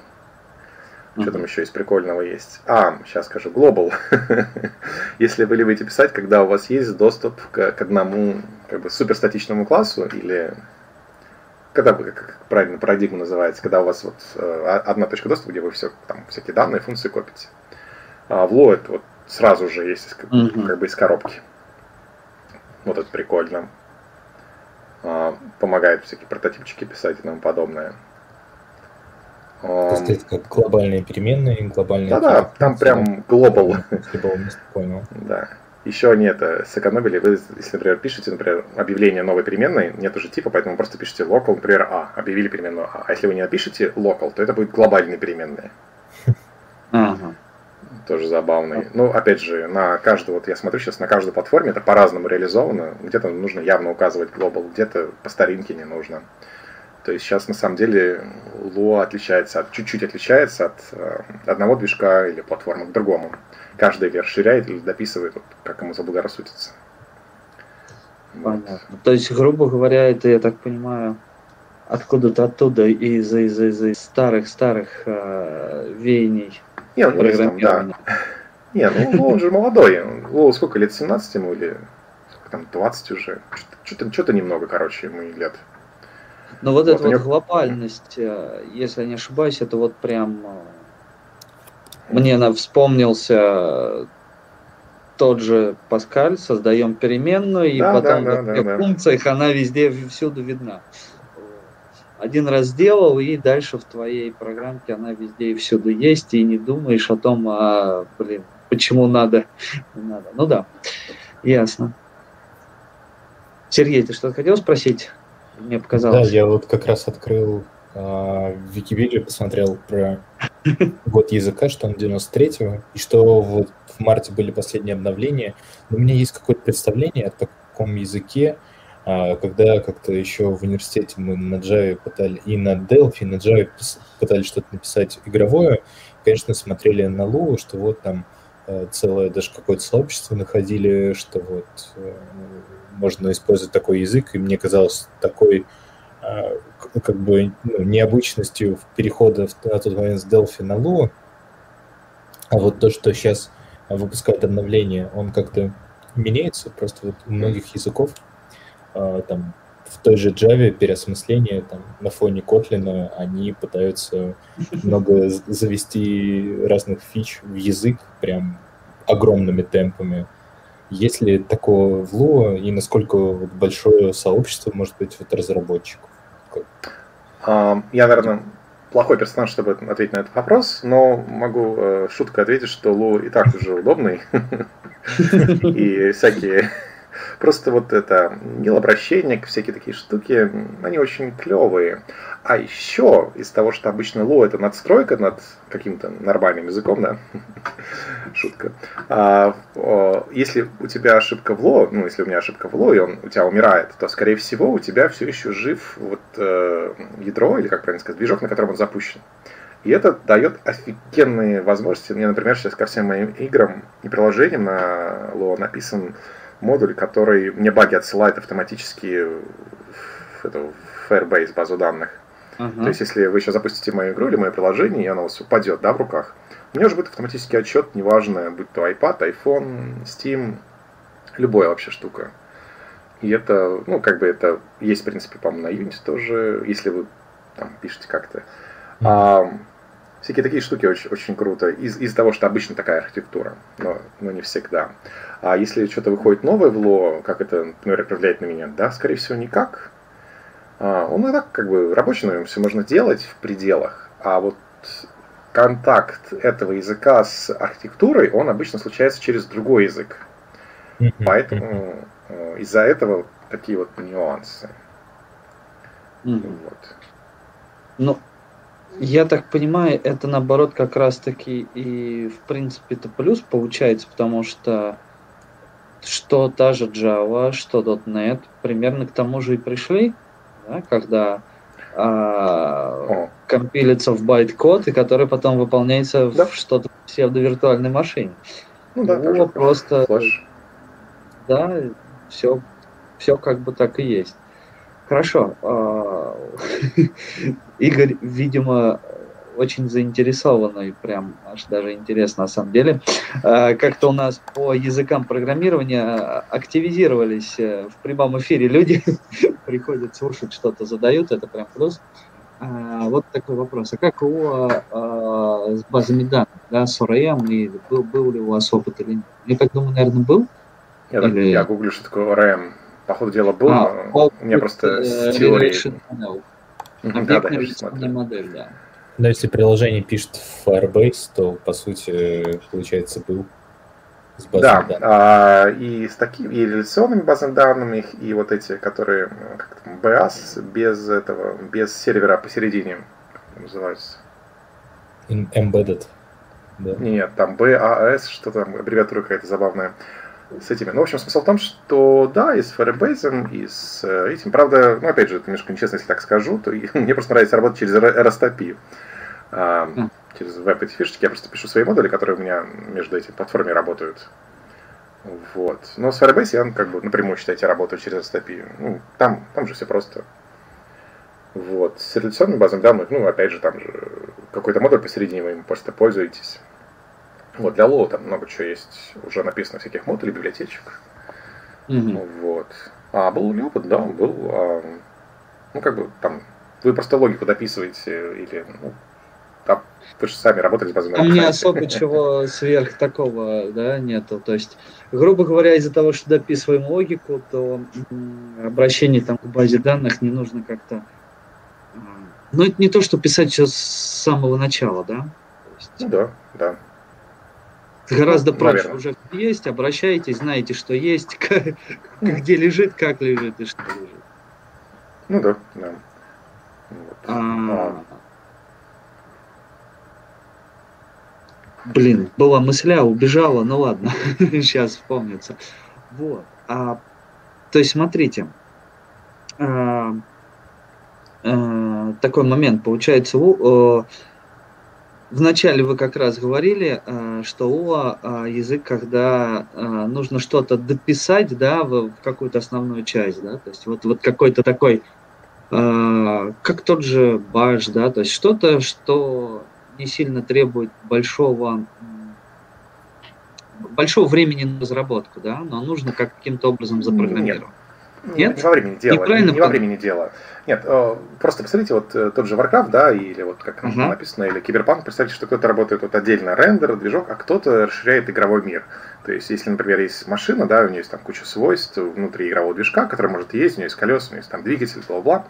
Угу. Что там еще из прикольного есть? А, сейчас скажу, global. если вы любите писать, когда у вас есть доступ к, к одному как бы суперстатичному классу или когда как правильно парадигма называется, когда у вас вот э, одна точка доступа, где вы все там всякие данные, функции копите. А в Lo это вот сразу же есть как, mm как бы из коробки. Вот это прикольно. А, помогает всякие прототипчики писать и тому подобное. То есть это как глобальные переменные, глобальные... Да-да, там прям глобал. Понял. Да. Еще они это сэкономили. Вы, если, например, пишете, например, объявление новой переменной, нет уже типа, поэтому просто пишете local, например, А, объявили переменную А. А если вы не напишете local, то это будет глобальные переменные. Ага тоже забавный. Ну, опять же, на каждую, вот я смотрю сейчас, на каждой платформе это по-разному реализовано. Где-то нужно явно указывать глобал, где-то по старинке не нужно. То есть сейчас на самом деле Lua отличается, от, чуть-чуть отличается от э, одного движка или платформы к другому. Каждый ее расширяет или дописывает, вот, как ему заблагорассудится. Понятно. Вот. То есть, грубо говоря, это, я так понимаю, откуда-то оттуда из, из, из, из старых-старых э, веяний не, у него там, да. Не, ну, ну он же молодой. Лоу сколько лет, 17 ему или там 20 уже? Что-то немного, короче, ему лет. Но вот, вот эта вот него... глобальность, э, если я не ошибаюсь, это вот прям э, мне на вспомнился тот же Паскаль, создаем переменную, и да, потом да, да, в да, функциях да. она везде, всюду видна один раз сделал, и дальше в твоей программке она везде и всюду есть, и не думаешь о том, а, блин, почему надо. надо. Ну да, ясно. Сергей, ты что-то хотел спросить? Мне показалось. Да, я вот как раз открыл э, Википедию, посмотрел про год языка, что он 93-го, и что вот в марте были последние обновления. Но у меня есть какое-то представление о таком языке, а когда как-то еще в университете мы на Java пытались, и на Delphi, и на Java пытались что-то написать игровое, конечно, смотрели на Lua, что вот там э, целое даже какое-то сообщество находили, что вот э, можно использовать такой язык, и мне казалось такой э, как бы ну, необычностью перехода в, на тот момент с Delphi на Lua. А вот то, что сейчас выпускают обновление, он как-то меняется, просто вот у многих языков а, там, в той же Java переосмысление там, на фоне Kotlin они пытаются много завести разных фич в язык прям огромными темпами. Есть ли такое в Lua и насколько большое сообщество может быть вот разработчиков? Я, наверное, плохой персонаж, чтобы ответить на этот вопрос, но могу э, шуткой ответить, что Лу и так уже удобный. И всякие Просто вот это обращение, всякие такие штуки, они очень клевые. А еще из того, что обычно ло это надстройка над каким-то нормальным языком, да, шутка. А, если у тебя ошибка в ло, ну если у меня ошибка в ло, и он у тебя умирает, то скорее всего у тебя все еще жив вот э, ядро, или как правильно сказать, движок, на котором он запущен. И это дает офигенные возможности. Мне, например, сейчас ко всем моим играм и приложениям на Lua написан модуль, который мне баги отсылает автоматически в, эту, в Firebase базу данных. Uh-huh. То есть, если вы сейчас запустите мою игру или мое приложение, и оно у вас упадет да, в руках, у меня уже будет автоматический отчет, неважно, будь то iPad, iPhone, Steam, любая вообще штука. И это, ну, как бы это есть, в принципе, по-моему, на Unity тоже, если вы там пишете как-то. А, всякие такие штуки очень, очень круто, из- из-за того, что обычно такая архитектура, но, но не всегда. А если что-то выходит новое в ЛО, как это, например, влияет на меня? Да, скорее всего, никак. А, он и так как бы рабочий, но все можно делать в пределах. А вот контакт этого языка с архитектурой, он обычно случается через другой язык. Поэтому э, из-за этого такие вот нюансы. Вот. Ну, я так понимаю, это наоборот как раз-таки и в принципе это плюс получается, потому что что та же Java, что .NET примерно к тому же и пришли, да, когда а, компилится в байт-код, и который потом выполняется да. в что-то псевдовиртуальной машине. Ну да, ну, просто... Flash. Да, все, все как бы так и есть. Хорошо. А, Игорь, видимо, очень заинтересованный, прям аж даже интересно на самом деле. А, как-то у нас по языкам программирования активизировались э, в прямом эфире люди, приходят слушать, что-то задают, это прям плюс. А, вот такой вопрос. А как у а, с базами данных, да, с ORM, и был, был ли у вас опыт или нет? Я так думаю, наверное, был. Я, или... я гуглю, что такое ORM. По ходу дела был, а, но у меня просто э, с теорией... Объектная модель, да. Но если приложение пишет в Firebase, то, по сути, получается, был с базой да, данных. А, и с такими, и реляционными базами данными, и вот эти, которые, как там, BAS, без этого, без сервера посередине, как называется? Embedded. Да. Нет, там BAS, что там, аббревиатура какая-то забавная с этими. Ну, в общем, смысл в том, что да, и с Firebase, и с э, этим. Правда, ну, опять же, это немножко нечестно, если так скажу, то мне просто нравится работать через RSTP а, через веб эти фишечки. Я просто пишу свои модули, которые у меня между этими платформами работают. Вот. Но с Firebase я как бы напрямую, считайте, работаю через STP. Ну, там, там же все просто. Вот. С реляционной базой данных, ну, опять же, там же какой-то модуль посередине, вы им просто пользуетесь. Вот, для Low там много чего есть, уже написано всяких модулей, библиотечек. Mm-hmm. Вот. А был ли опыт? Да, был. А, ну, как бы там, вы просто логику дописываете или ну, там вы же сами работали с базами Там не особо чего сверх такого, да, нету. То есть, грубо говоря, из-за того, что дописываем логику, то обращение там к базе данных не нужно как-то... А, ну, это не то, что писать все с самого начала, да? Есть... Ну да, да. Гораздо ну, проще уже есть, обращайтесь, знаете, что есть, как, где лежит, как лежит и что лежит. Ну да, да. Вот. А, а Блин, была мысля, убежала, ну ладно, сейчас вспомнится. Вот. А, то есть, смотрите, а, а, такой момент получается. А, Вначале вы как раз говорили, а, что ОА а, язык, когда а, нужно что-то дописать, да, в какую-то основную часть, да, то есть вот, вот какой-то такой, как тот же баш, да, то есть что-то, что не сильно требует большого большого времени на разработку, да, но нужно каким-то образом запрограммировать. Нет. Нет? Не, во времени дела. Неправильно не, во времени дела. Нет, э, просто посмотрите, вот э, тот же Warcraft, да, или вот как uh-huh. написано, или Киберпанк, представьте, что кто-то работает вот отдельно рендер, движок, а кто-то расширяет игровой мир. То есть, если, например, есть машина, да, у нее есть там куча свойств внутри игрового движка, который может ездить, у нее есть колеса, у нее есть там двигатель, бла-бла.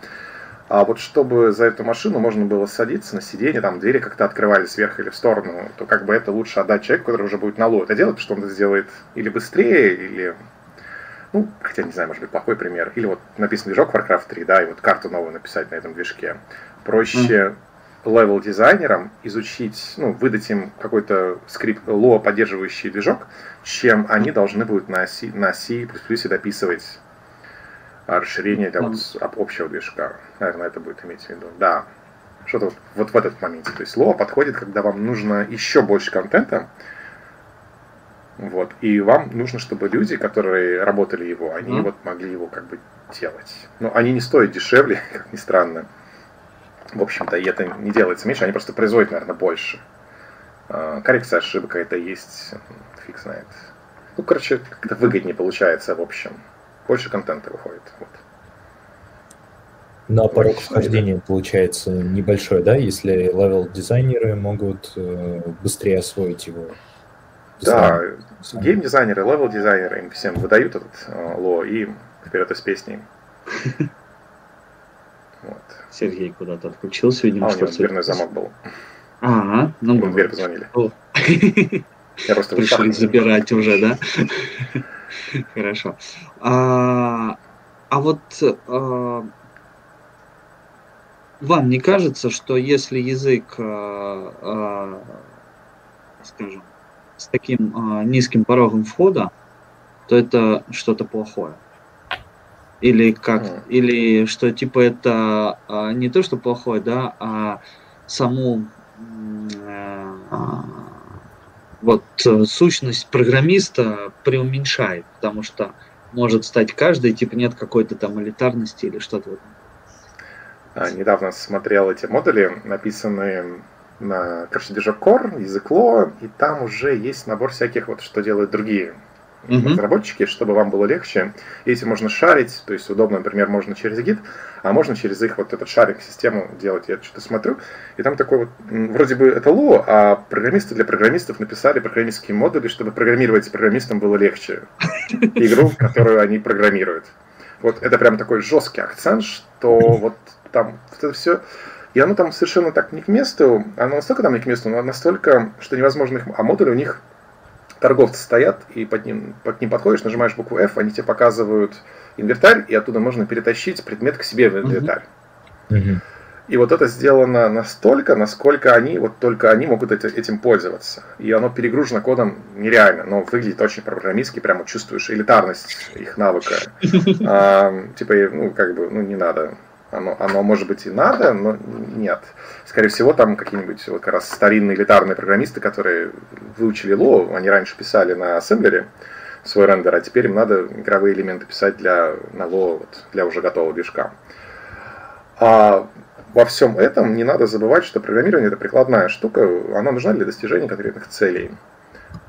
А вот чтобы за эту машину можно было садиться на сиденье, там двери как-то открывались вверх или в сторону, то как бы это лучше отдать человеку, который уже будет на Lua это делать, потому что он это сделает или быстрее, или ну, хотя не знаю, может быть, плохой пример. Или вот написан движок Warcraft 3, да, и вот карту новую написать на этом движке. Проще level дизайнерам изучить, ну, выдать им какой-то скрипт Lua, поддерживающий движок, чем они должны будут на C, на C++ дописывать расширение для вот общего движка. Наверное, это будет иметь в виду. Да. Что-то вот, вот в этот момент. То есть ло подходит, когда вам нужно еще больше контента, вот. И вам нужно, чтобы люди, которые работали его, они mm. вот могли его как бы делать. Но они не стоят дешевле, как ни странно. В общем-то, и это не делается меньше, они просто производят, наверное, больше. А, коррекция ошибок это есть, фиг знает. Ну, короче, как-то выгоднее получается, в общем. Больше контента выходит. Вот. Но порог вхождения получается небольшой, да, если level дизайнеры могут э, быстрее освоить его. Да, гейм-дизайнеры, level -дизайнеры, им всем выдают этот э, Lua и вперед и с песней. Вот. Сергей куда-то отключился, видимо, а, у него дверной замок был. Ага, ну Ему дверь позвонили. Я просто Пришли забирать уже, да? Хорошо. А, а вот а, вам не кажется, что если язык, а, а, скажем, с таким а, низким порогом входа, то это что-то плохое. Или как, mm. или что типа это а, не то, что плохое, да, а саму а, вот сущность программиста преуменьшает, потому что может стать каждый, типа нет какой-то там элитарности или что-то недавно смотрел эти модули, написанные на, короче, движок Core, язык Lo, и там уже есть набор всяких, вот что делают другие mm-hmm. разработчики, чтобы вам было легче. Эти можно шарить, то есть удобно, например, можно через гид, а можно через их вот этот шаринг-систему делать. Я что-то смотрю, и там такой вот, вроде бы это Lo, а программисты для программистов написали программистские модули, чтобы программировать программистам было легче. Игру, которую они программируют. Вот это прям такой жесткий акцент, что вот там вот это все и оно там совершенно так не к месту, оно настолько там не к месту, но настолько, что невозможно их... А модули у них торговцы стоят, и под ним, под ним подходишь, нажимаешь букву F, они тебе показывают инвентарь, и оттуда можно перетащить предмет к себе в инвентарь. Mm-hmm. И вот это сделано настолько, насколько они, вот только они могут этим пользоваться. И оно перегружено кодом нереально, но выглядит очень программистски, прямо чувствуешь элитарность их навыка. А, типа, ну, как бы, ну, не надо оно, оно может быть и надо, но нет. Скорее всего, там какие-нибудь вот как раз старинные элитарные программисты, которые выучили Ло, они раньше писали на ассемблере свой рендер, а теперь им надо игровые элементы писать для, на Ло, вот, для уже готового движка. А во всем этом не надо забывать, что программирование это прикладная штука, она нужна для достижения конкретных целей.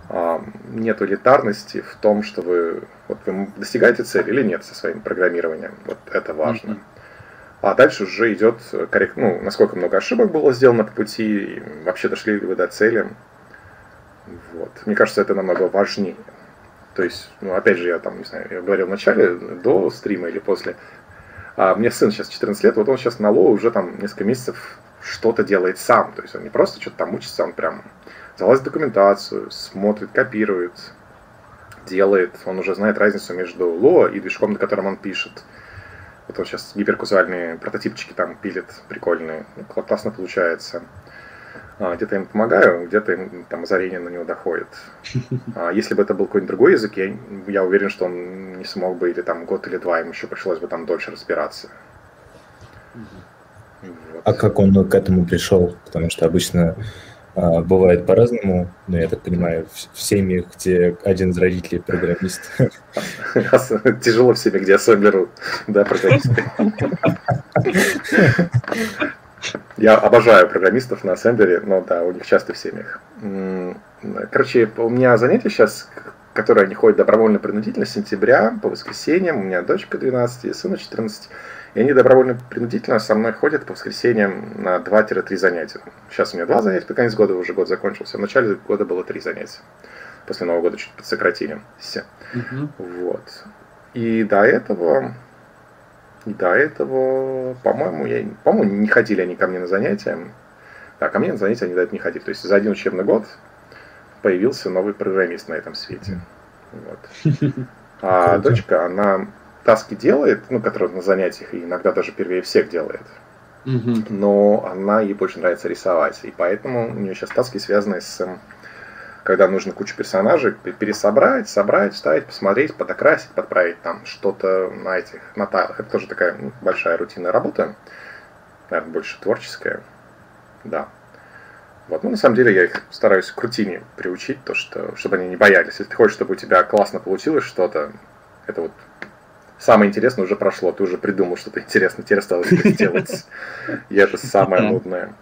А, нет элитарности в том, что вы, вот вы достигаете цели или нет со своим программированием. Вот это важно. Mm-hmm. А дальше уже идет коррект, ну, насколько много ошибок было сделано по пути, вообще дошли ли вы до цели. Вот. Мне кажется, это намного важнее. То есть, ну, опять же, я там, не знаю, я говорил в начале, до стрима или после. А мне сын сейчас 14 лет, вот он сейчас на ло уже там несколько месяцев что-то делает сам. То есть он не просто что-то там учится, он прям залазит в документацию, смотрит, копирует, делает. Он уже знает разницу между ло и движком, на котором он пишет. Вот он сейчас гиперказуальные прототипчики там пилит, прикольные. Ну, классно получается. А, где-то им помогаю, где-то им там озарение на него доходит. А если бы это был какой-нибудь другой язык, я, я уверен, что он не смог бы, или там год или два, им еще пришлось бы там дольше разбираться. Вот. А как он к этому пришел? Потому что обычно бывает по-разному, но я так понимаю, в семьях, где один из родителей программист. Тяжело в семье, где ассемблеру, да, программисты. Я обожаю программистов на ассемблере, но да, у них часто в семьях. Короче, у меня занятие сейчас которые они ходят добровольно-принудительно с сентября по воскресеньям. У меня дочка 12 и сына 14. И они добровольно-принудительно со мной ходят по воскресеньям на 2-3 занятия. Сейчас у меня 2 занятия, под конец года уже год закончился. В начале года было 3 занятия. После Нового года чуть подсократили. Все. Угу. Вот. И до этого, и до этого, по-моему, я, по-моему, не ходили они ко мне на занятия. Да, ко мне на занятия они до этого не ходили. То есть за один учебный год появился новый программист на этом свете. Вот. А дочка, она таски делает, ну, которые на занятиях, и иногда даже первее всех делает. Но она ей больше нравится рисовать. И поэтому у нее сейчас таски связаны с когда нужно кучу персонажей пересобрать, собрать, вставить, посмотреть, подокрасить, подправить там что-то на этих, на тайлах. Это тоже такая большая рутинная работа, наверное, больше творческая, да. Вот. Ну, на самом деле, я их стараюсь к рутине приучить, то, что, чтобы они не боялись. Если ты хочешь, чтобы у тебя классно получилось что-то, это вот самое интересное уже прошло, ты уже придумал что-то интересное, тебе осталось это сделать. И это самое нудное.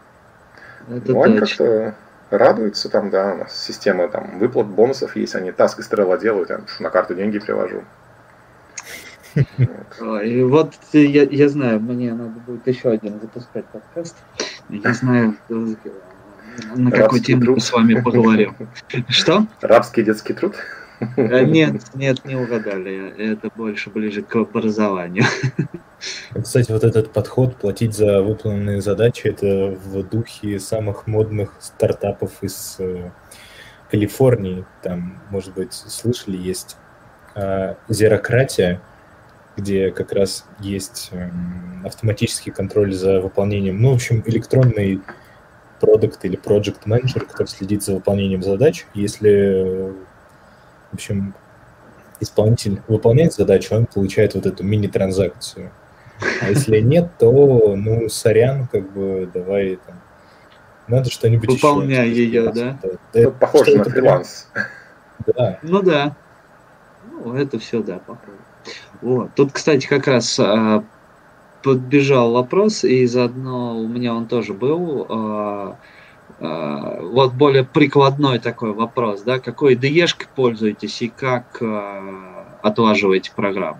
Ну, они как-то радуются там, да, у нас система там выплат бонусов есть, они таск и стрела делают, я на карту деньги привожу. И вот я, я знаю, мне надо будет еще один запускать подкаст. Я знаю, на какую тему с вами поговорим. Что? Рабский детский труд? Э, нет, нет, не угадали. Это больше ближе к образованию. Кстати, вот этот подход платить за выполненные задачи, это в духе самых модных стартапов из э, Калифорнии. Там, может быть, слышали, есть э, зерократия, где как раз есть э, автоматический контроль за выполнением, ну, в общем, электронный продукт или project менеджер, который следит за выполнением задач. Если в общем, исполнитель выполняет задачу, он получает вот эту мини-транзакцию. А если нет, то, ну, сорян, как бы, давай там, надо что-нибудь Выполняй еще. ее, да? да. да ну, похоже на фриланс. Да. Ну да. Ну, это все, да, похоже. Вот. Тут, кстати, как раз а, подбежал вопрос, и заодно у меня он тоже был. А, вот более прикладной такой вопрос, да, какой de пользуетесь и как а, отлаживаете программу?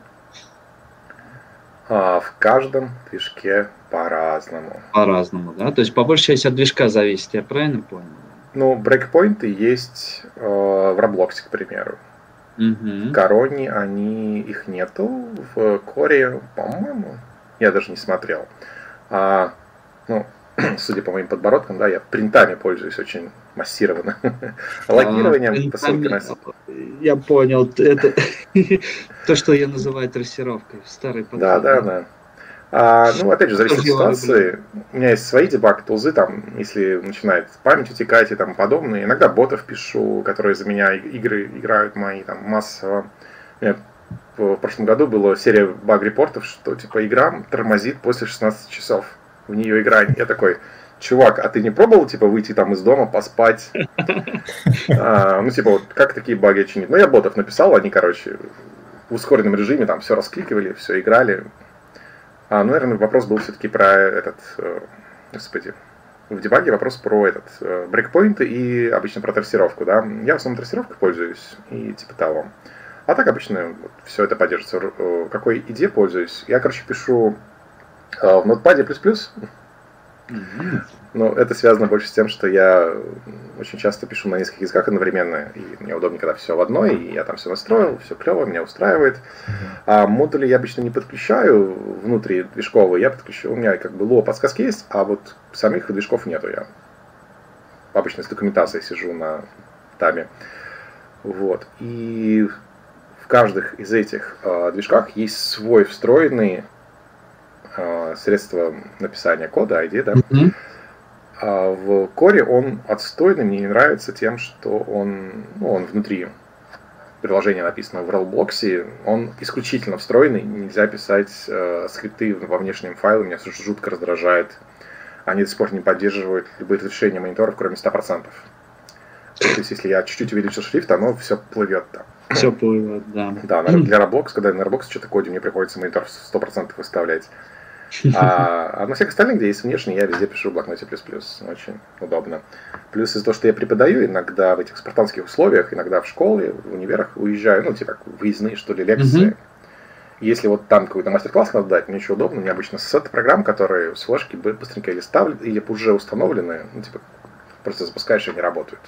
А, в каждом движке по-разному. По-разному, да? То есть по большей части от движка зависит, я правильно понял? Ну, брейкпоинты есть э, в Roblox, к примеру. Угу. В Короне они их нету, в Коре, по-моему, я даже не смотрел. А, ну, судя по моим подбородкам, да, я принтами пользуюсь очень массированно. Логированием по ссылке на Я понял. Это то, что я называю трассировкой. Старый подход. Да, да, да. А, ну, опять же, зависит от ситуации. У меня есть свои дебаг тулзы, там, если начинает память утекать и там подобное. Иногда ботов пишу, которые за меня игры играют мои там массово. В прошлом году была серия баг-репортов, что типа игра тормозит после 16 часов в нее играть. Я такой, чувак, а ты не пробовал, типа, выйти там из дома, поспать? А, ну, типа, вот как такие баги чинить? Ну, я ботов написал, они, короче, в ускоренном режиме там все раскликивали, все играли. А, ну, наверное, вопрос был все-таки про этот, э, господи, в дебаге вопрос про этот э, брейкпоинты и обычно про трассировку, да. Я в основном трассировкой пользуюсь и типа того. А так обычно вот, все это поддерживается. Э, какой идеей пользуюсь? Я, короче, пишу а, в Notepad++, mm-hmm. ну, это связано больше с тем, что я очень часто пишу на нескольких языках одновременно, и мне удобнее, когда все в одной, и я там все настроил, все клево, меня устраивает. А модули я обычно не подключаю внутри движковые, я подключу, у меня как бы ло подсказки есть, а вот самих движков нету я. Обычно с документацией сижу на табе. Вот. И в каждых из этих э, движках есть свой встроенный средство написания кода, ID, да. Mm-hmm. А в коре он отстойный, мне не нравится тем, что он, ну, он внутри приложения написано в Roblox, он исключительно встроенный, нельзя писать э, скрипты во внешнем файле, меня жутко раздражает. Они до сих пор не поддерживают любые разрешения мониторов, кроме 100%. То есть, если я чуть-чуть увеличил шрифт, оно все плывет там. Все плывет, да. Да, для Roblox, когда на Roblox что-то коде, мне приходится монитор 100% выставлять. А, а на всех остальных, где есть внешний, я везде пишу в блокноте плюс-плюс. Очень удобно. Плюс из-за того, что я преподаю иногда в этих спартанских условиях, иногда в школе, в универах уезжаю, ну, типа выездные, что ли, лекции. Mm-hmm. Если вот там какой-то мастер-класс надо дать, мне еще удобно, мне обычно сет программ, которые с флешки быстренько или ставят, или уже установлены, ну, типа, просто запускаешь, и они работают.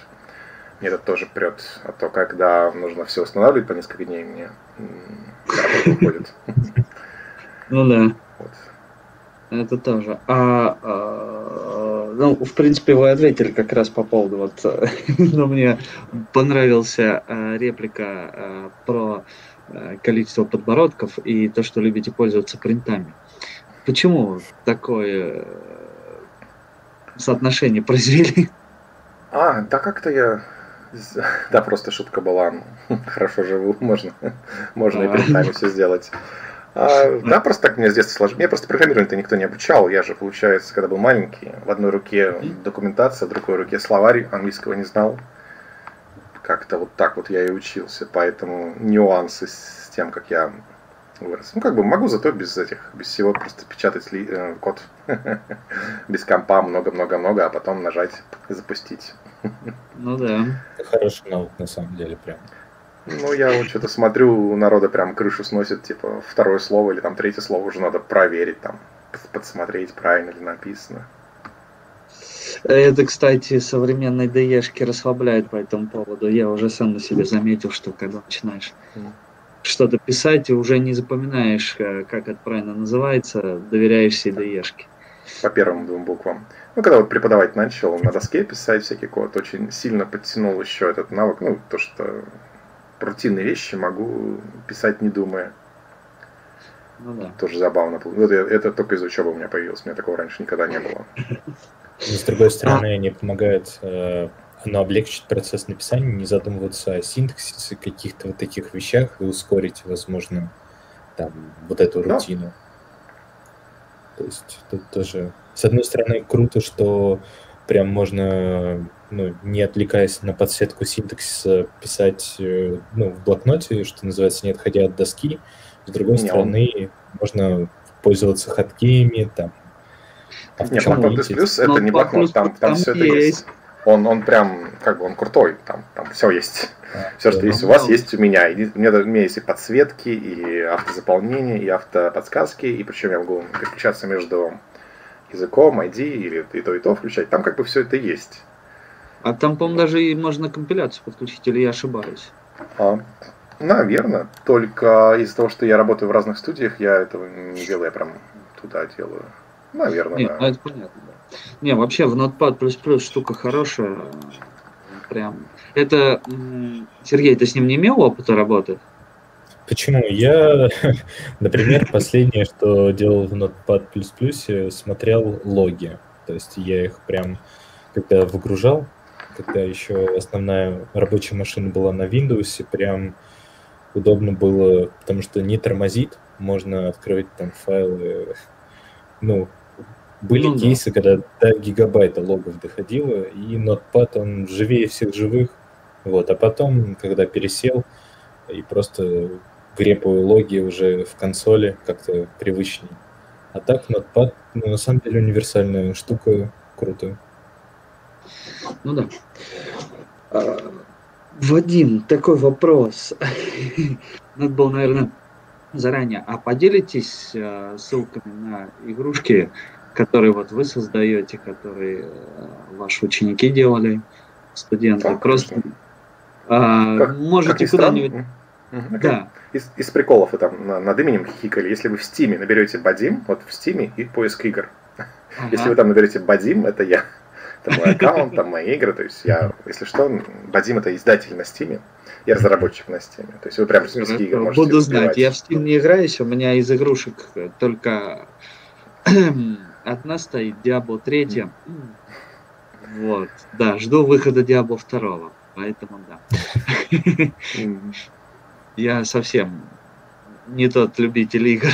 Мне это тоже прет. А то, когда нужно все устанавливать по несколько дней, мне работа уходит. Ну да. Это тоже. А, а, ну, в принципе, вы ответили как раз по поводу вот, но мне понравился а, реплика а, про а, количество подбородков и то, что любите пользоваться принтами. Почему такое соотношение произвели? А, да как-то я... Да, просто шутка была. Хорошо живу, можно, можно и принтами все сделать. А, да, просто так мне с детства сложилось. Меня просто программирование-то никто не обучал. Я же, получается, когда был маленький, в одной руке документация, в другой руке словарь, английского не знал. Как-то вот так вот я и учился. Поэтому нюансы с тем, как я вырос. Ну, как бы могу зато без этих, без всего просто печатать ли, э, код без компа много-много-много, а потом нажать запустить. Ну да. Хороший навык на самом деле прям. Ну, я вот что-то смотрю, у народа прям крышу сносит, типа, второе слово или там третье слово уже надо проверить, там, подсмотреть, правильно ли написано. Это, кстати, современные ДЕшки расслабляют по этому поводу. Я уже сам на себе заметил, что когда начинаешь что-то писать, уже не запоминаешь, э, как это правильно называется, доверяешься ДЕшке. По первым двум буквам. Ну, когда вот преподавать начал, на доске писать всякий код, очень сильно подтянул еще этот навык, ну, то, что рутинные вещи могу писать не думая. Ну, да. Тоже забавно. Вот это только из учебы у меня появилось. У меня такого раньше никогда не было. С другой стороны, они помогают э, оно облегчит процесс написания, не задумываться о синтаксисе, каких-то вот таких вещах и ускорить, возможно, там, вот эту рутину. Да. То есть тут тоже, с одной стороны, круто, что прям можно ну, не отвлекаясь на подсветку синтаксиса, писать э, ну, в блокноте, что называется, не отходя от доски. С другой не, стороны, он... можно пользоваться хаткеями, там. А Нет, блокнот плюс это не блокнот, там, там, там все это есть. Он, он прям, как бы, он крутой, там, там все есть. А, все, что есть у вас, есть у меня. И у, меня у меня есть и подсветки, и автозаполнение, и автоподсказки, и причем я могу переключаться между языком, ID или и то, и то включать. Там как бы все это есть. А там, по-моему, даже и можно компиляцию подключить, или я ошибаюсь? А, наверное. Только из-за того, что я работаю в разных студиях, я этого не делаю, я прям туда делаю. Наверное, Нет, да. Ну, это понятно, да. Не, вообще в Notepad++ штука хорошая. Прям. Это, Сергей, ты с ним не имел опыта работы? Почему? Я, например, последнее, что делал в Notepad++, смотрел логи. То есть я их прям, когда выгружал, когда еще основная рабочая машина была на Windows, прям удобно было, потому что не тормозит, можно открыть там файлы. Ну, были ну, кейсы, да. когда до гигабайта логов доходило, и Notepad, он живее всех живых. Вот, а потом, когда пересел, и просто грепаю логи уже в консоли, как-то привычнее. А так Notepad, ну, на самом деле, универсальная штука, крутая. Ну да. А, Вадим, такой вопрос. Надо было, наверное, заранее. А поделитесь а, ссылками на игрушки, которые вот вы создаете, которые а, ваши ученики делали, студенты. Да, Просто а, как, можете куда-нибудь... Угу. Да. Из, из приколов вы там над именем хихикали. Если вы в Стиме наберете Бадим, вот в Стиме и поиск игр. Ага. Если вы там наберете Бадим, это я. Это мой аккаунт, там мои игры. То есть я, если что, Бадим это издатель на Стиме. Я разработчик на Стиме. То есть вы прям в списке игр можете Буду знать. Я в Steam не играюсь, у меня из игрушек только одна стоит, Diablo 3. Вот. Да, жду выхода Diablo 2. Поэтому да. Я совсем не тот любитель игр.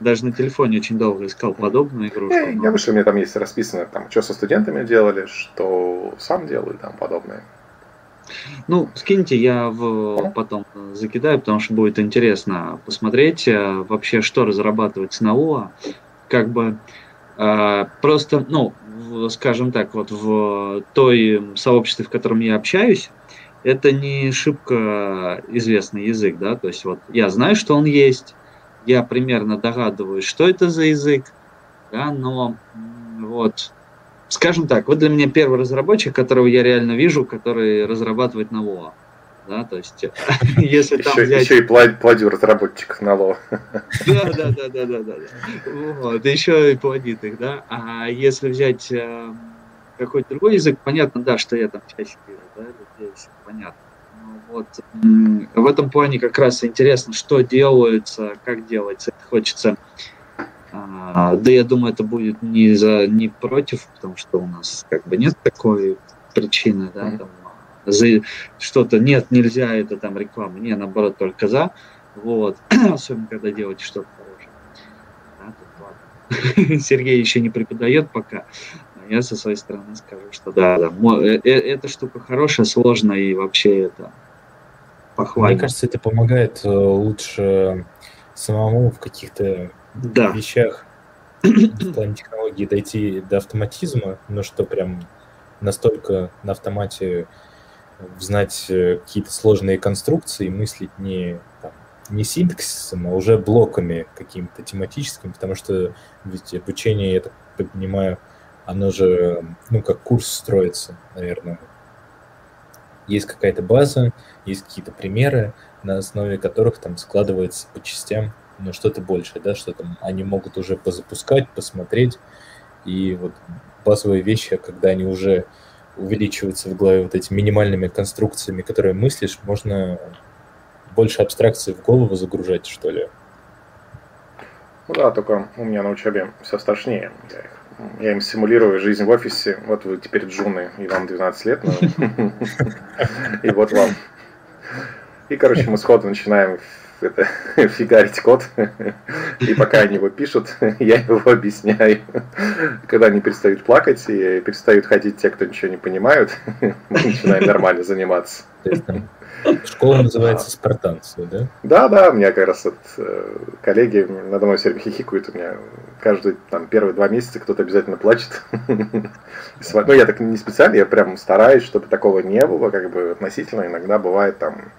Даже на телефоне очень долго искал подобную игрушку. Я, вышел, у меня там есть расписано, там, что со студентами делали, что сам делаю, там, подобное. Ну, скиньте, я в, потом закидаю, потому что будет интересно посмотреть э, вообще, что разрабатывается на ОА. Как бы э, просто, ну, в, скажем так, вот в той сообществе, в котором я общаюсь, это не шибко известный язык, да, то есть вот я знаю, что он есть, я примерно догадываюсь, что это за язык, да, но вот, скажем так, вот для меня первый разработчик, которого я реально вижу, который разрабатывает на Lua. Да, то есть, если там еще, взять... еще и плодю разработчиков на Lua. Да, да, да, да, да, да. Вот, еще и плодит их, да. А если взять э, какой-то другой язык, понятно, да, что я там чаще вижу, да, здесь понятно. Вот. В этом плане как раз интересно, что делается, как делается. Это хочется. А, да, я думаю, это будет не за не против, потому что у нас как бы нет такой причины, да, там, за что-то нет, нельзя, это там реклама, не, наоборот, только за, вот, особенно когда делаете что-то хорошее. Да, тут, Сергей еще не преподает пока, я со своей стороны скажу, что да, да, э, э, эта штука хорошая, сложная и вообще это похвально. Мне кажется, это помогает э, лучше самому в каких-то да. вещах в плане технологии дойти до автоматизма, но что прям настолько на автомате знать э, какие-то сложные конструкции, мыслить не, там, не синтаксисом, а уже блоками какими-то тематическими, потому что ведь обучение, я так понимаю, оно же, ну, как курс строится, наверное. Есть какая-то база, есть какие-то примеры, на основе которых там складывается по частям ну, что-то большее, да, что там они могут уже позапускать, посмотреть. И вот базовые вещи, когда они уже увеличиваются в голове вот этими минимальными конструкциями, которые мыслишь, можно больше абстракции в голову загружать, что ли. Ну да, только у меня на учебе все страшнее. Я, их, я им симулирую жизнь в офисе. Вот вы теперь джуны, и вам 12 лет. И вот вам и, короче, мы сходу начинаем это, фигарить код, и пока они его пишут, я его объясняю. Когда они перестают плакать и перестают ходить те, кто ничего не понимают, мы начинаем нормально заниматься. Школа называется спартанцы, да? Да, да, у меня как раз вот, э, коллеги надо мной все время хихикают, у меня каждые там, первые два месяца кто-то обязательно плачет. Ну, я так не специально, я прям стараюсь, чтобы такого не было, как бы относительно иногда бывает там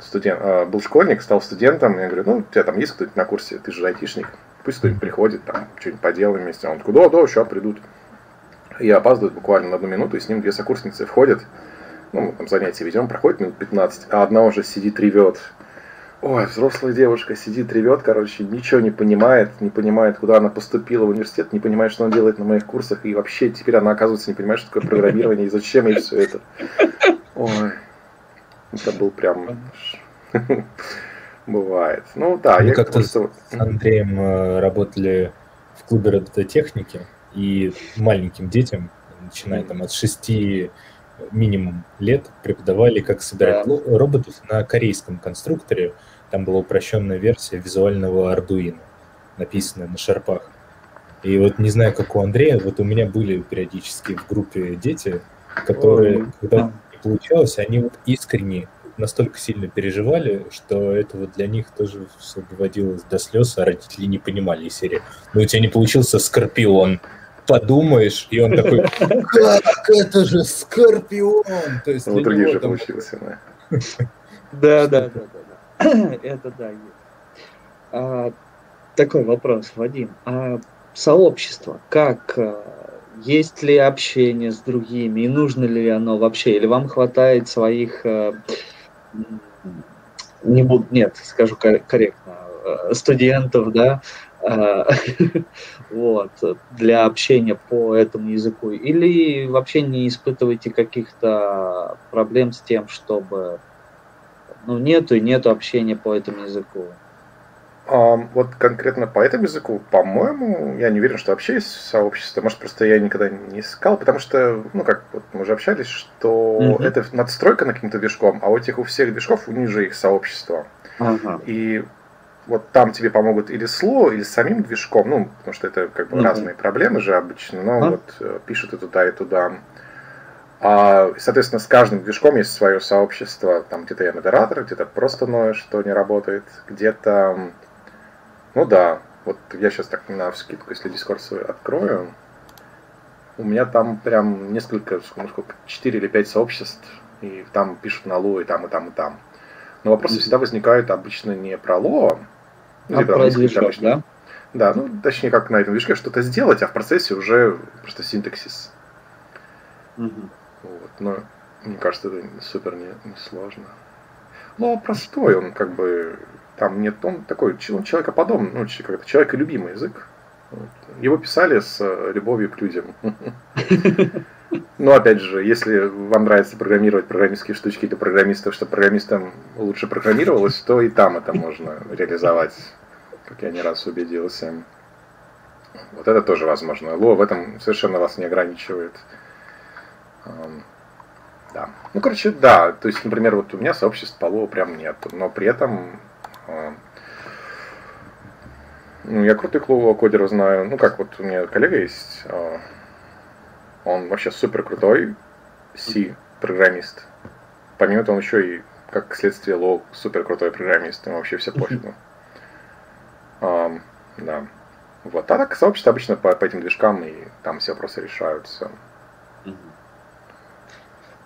студент, а, был школьник, стал студентом, я говорю, ну, у тебя там есть кто-нибудь на курсе, ты же айтишник, пусть кто-нибудь приходит, там, что-нибудь поделаем вместе. Он такой, да, да, сейчас придут. Я опаздываю буквально на одну минуту, и с ним две сокурсницы входят, ну, мы там занятия ведем, проходит минут 15, а одна уже сидит, ревет. Ой, взрослая девушка сидит, ревет, короче, ничего не понимает, не понимает, куда она поступила в университет, не понимает, что она делает на моих курсах, и вообще теперь она, оказывается, не понимает, что такое программирование, и зачем ей все это. Ой, это был прям... Бывает. Ну да, Мы я как-то с Андреем э, работали в клубе робототехники, и маленьким детям, начиная там от 6 минимум лет, преподавали, как собирать да. роботов на корейском конструкторе. Там была упрощенная версия визуального Arduino, написанная на шарпах. И вот не знаю, как у Андрея, вот у меня были периодически в группе дети, которые, Ой, когда получалось, они вот искренне настолько сильно переживали, что это вот для них тоже все доводилось до слез, а родители не понимали серии. Ну, у тебя не получился Скорпион, подумаешь, и он такой, как это же Скорпион! То есть у других же получился, да, да, да. Это да. А, такой вопрос, Вадим. А сообщество, как а, есть ли общение с другими, и нужно ли оно вообще, или вам хватает своих, э, не буду, нет, скажу корректно, э, студентов, да, э, вот, для общения по этому языку, или вообще не испытываете каких-то проблем с тем, чтобы, ну, нету и нету общения по этому языку? Вот конкретно по этому языку, по-моему, я не уверен, что вообще есть сообщество. Может, просто я никогда не искал, потому что, ну, как вот мы уже общались, что угу. это надстройка на каким-то движком, а у этих у всех движков у них же их сообщество. Ага. И вот там тебе помогут или сло, или самим движком, ну, потому что это как бы угу. разные проблемы же обычно, но а? вот э, пишут и туда, и туда. А, соответственно, с каждым движком есть свое сообщество. Там где-то я модератор, где-то просто ною, что не работает, где-то... Ну да, вот я сейчас так на вскидку, если Discord свой открою, у меня там прям несколько, ну, сколько, 4 или 5 сообществ, и там пишут на Ло, и там, и там, и там. Но вопросы всегда возникают обычно не про Ло, а про движок, обычно, да? Да, ну, точнее, как на этом движке что-то сделать, а в процессе уже просто синтаксис. Mm-hmm. Но мне кажется, это супер не, сложно. Ну, простой он, как бы, там нет, он такой, он человекоподобный, ну, как-то человеколюбимый язык. Его писали с э, любовью к людям. Но опять же, если вам нравится программировать программистские штучки для программистов, чтобы программистам лучше программировалось, то и там это можно реализовать, как я не раз убедился. Вот это тоже возможно. Ло в этом совершенно вас не ограничивает. Да. Ну, короче, да. То есть, например, вот у меня сообществ по Ло прям нет. Но при этом ну, я крутых кодеров знаю. Ну, как вот у меня коллега есть, а, он вообще супер крутой C-программист. Помимо этого, он еще и, как следствие, лог супер крутой программист. Ему вообще все пофигу. Um, да. Вот. А так сообщество обычно по, по этим движкам, и там все вопросы решаются.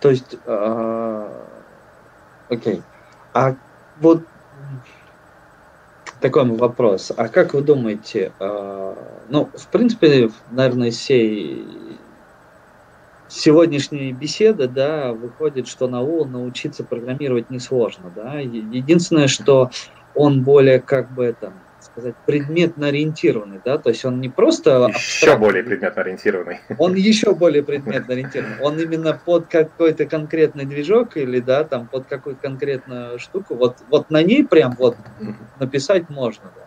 То есть, а, окей. А вот такой вопрос. А как вы думаете, э, ну, в принципе, наверное, сей сегодняшней беседы, да, выходит, что на УЛ научиться программировать несложно, да. Единственное, что он более как бы это сказать, предметно ориентированный, да, то есть он не просто... Еще более предметно ориентированный. Он еще более предметно ориентированный. Он именно под какой-то конкретный движок или, да, там, под какую-то конкретную штуку, вот, вот на ней прям вот написать можно, да.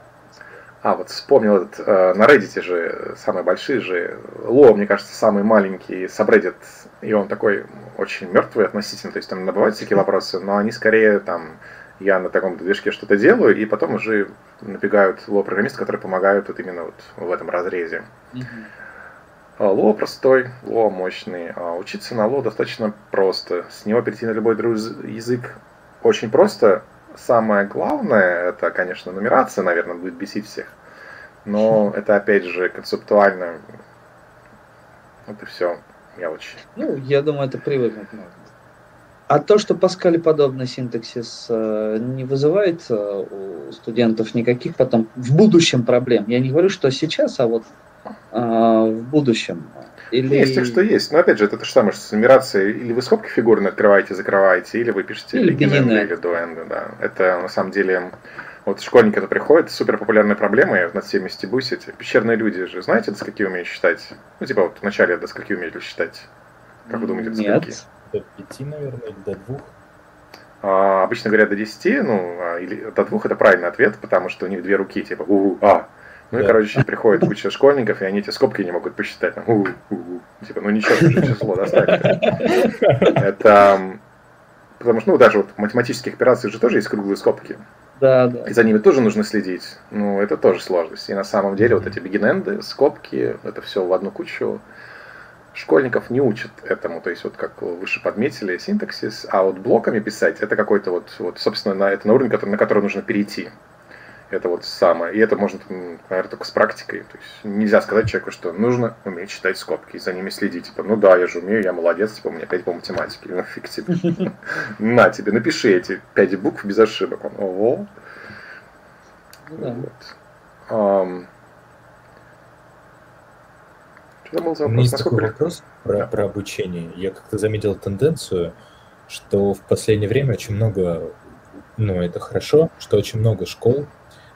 А, вот вспомнил, этот, э, на Reddit же самые большие же, Ло, мне кажется, самый маленький subreddit, и он такой очень мертвый относительно, то есть там набывают всякие вопросы, но они скорее там я на таком движке что-то делаю, и потом уже набегают ло-программисты, которые помогают вот именно вот в этом разрезе. Mm-hmm. Ло простой, ло мощный. А учиться на ло достаточно просто. С него перейти на любой другой язык очень просто. Самое главное, это, конечно, нумерация, наверное, будет бесить всех. Но это, опять же, концептуально. Это все мелочи. Ну, я думаю, это привыкнуть можно. А то, что Паскале подобный синтаксис э, не вызывает э, у студентов никаких потом в будущем проблем. Я не говорю, что сейчас, а вот э, в будущем. Или... Есть тех, что есть. Но опять же, это то же самое, что с нумерацией. Или вы скобки фигурно открываете, закрываете, или вы пишете или beginner, или дуэнда. Да. Это на самом деле... Вот школьники, которые приходят, супер популярная проблема, я над всеми стебусь, эти пещерные люди же, знаете, до скольки умеют считать? Ну, типа вот вначале до скольки умеют считать? Как вы думаете, до скольки? Нет до 5, наверное, или до 2? А, обычно говорят до 10, ну, а, или до 2 это правильный ответ, потому что у них две руки, типа, у, а. Ну да. и, короче, приходит куча школьников, и они эти скобки не могут посчитать. Там, у, у, у. Типа, ну ничего, же число доставь. Это потому что, ну, даже вот в математических операциях же тоже есть круглые скобки. Да, да. И за ними тоже нужно следить. Ну, это тоже сложность. И на самом деле вот эти бигиненды, скобки, это все в одну кучу школьников не учат этому, то есть вот как выше подметили синтаксис, а вот блоками писать это какой-то вот, вот собственно, на, это на уровень, который, на который нужно перейти. Это вот самое. И это можно, наверное, только с практикой. То есть нельзя сказать человеку, что нужно уметь читать скобки и за ними следить. Типа, ну да, я же умею, я молодец, типа, у меня 5 по математике. Ну фиг тебе. На тебе, напиши эти 5 букв без ошибок. Ого. Вот. Что был за вопрос? У меня есть такой вопрос про, про обучение. Я как-то заметил тенденцию, что в последнее время очень много, ну это хорошо, что очень много школ,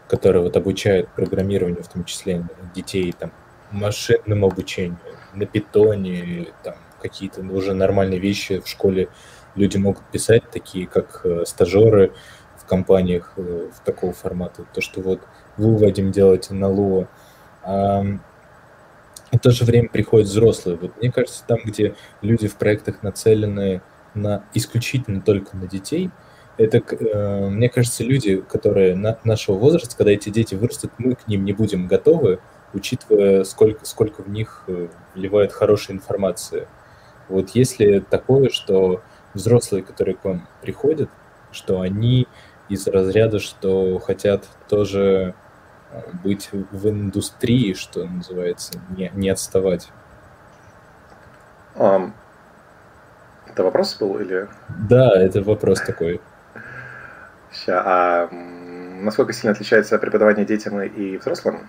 которые вот обучают программированию, в том числе детей, там, машинному обучению, на питоне, там, какие-то уже нормальные вещи в школе люди могут писать, такие как э, стажеры в компаниях э, в такого формата. То, что вот вы, Вадим, делаете на Lua. И в то же время приходят взрослые. Вот мне кажется, там, где люди в проектах нацелены на исключительно только на детей, это, э, мне кажется, люди, которые на, нашего возраста, когда эти дети вырастут, мы к ним не будем готовы, учитывая, сколько, сколько в них э, вливают хорошей информации. Вот если такое, что взрослые, которые к вам приходят, что они из разряда, что хотят тоже быть в индустрии, что называется, не, не отставать. Um, это вопрос был или? Да, это вопрос такой. Сейчас, а насколько сильно отличается преподавание детям и взрослым?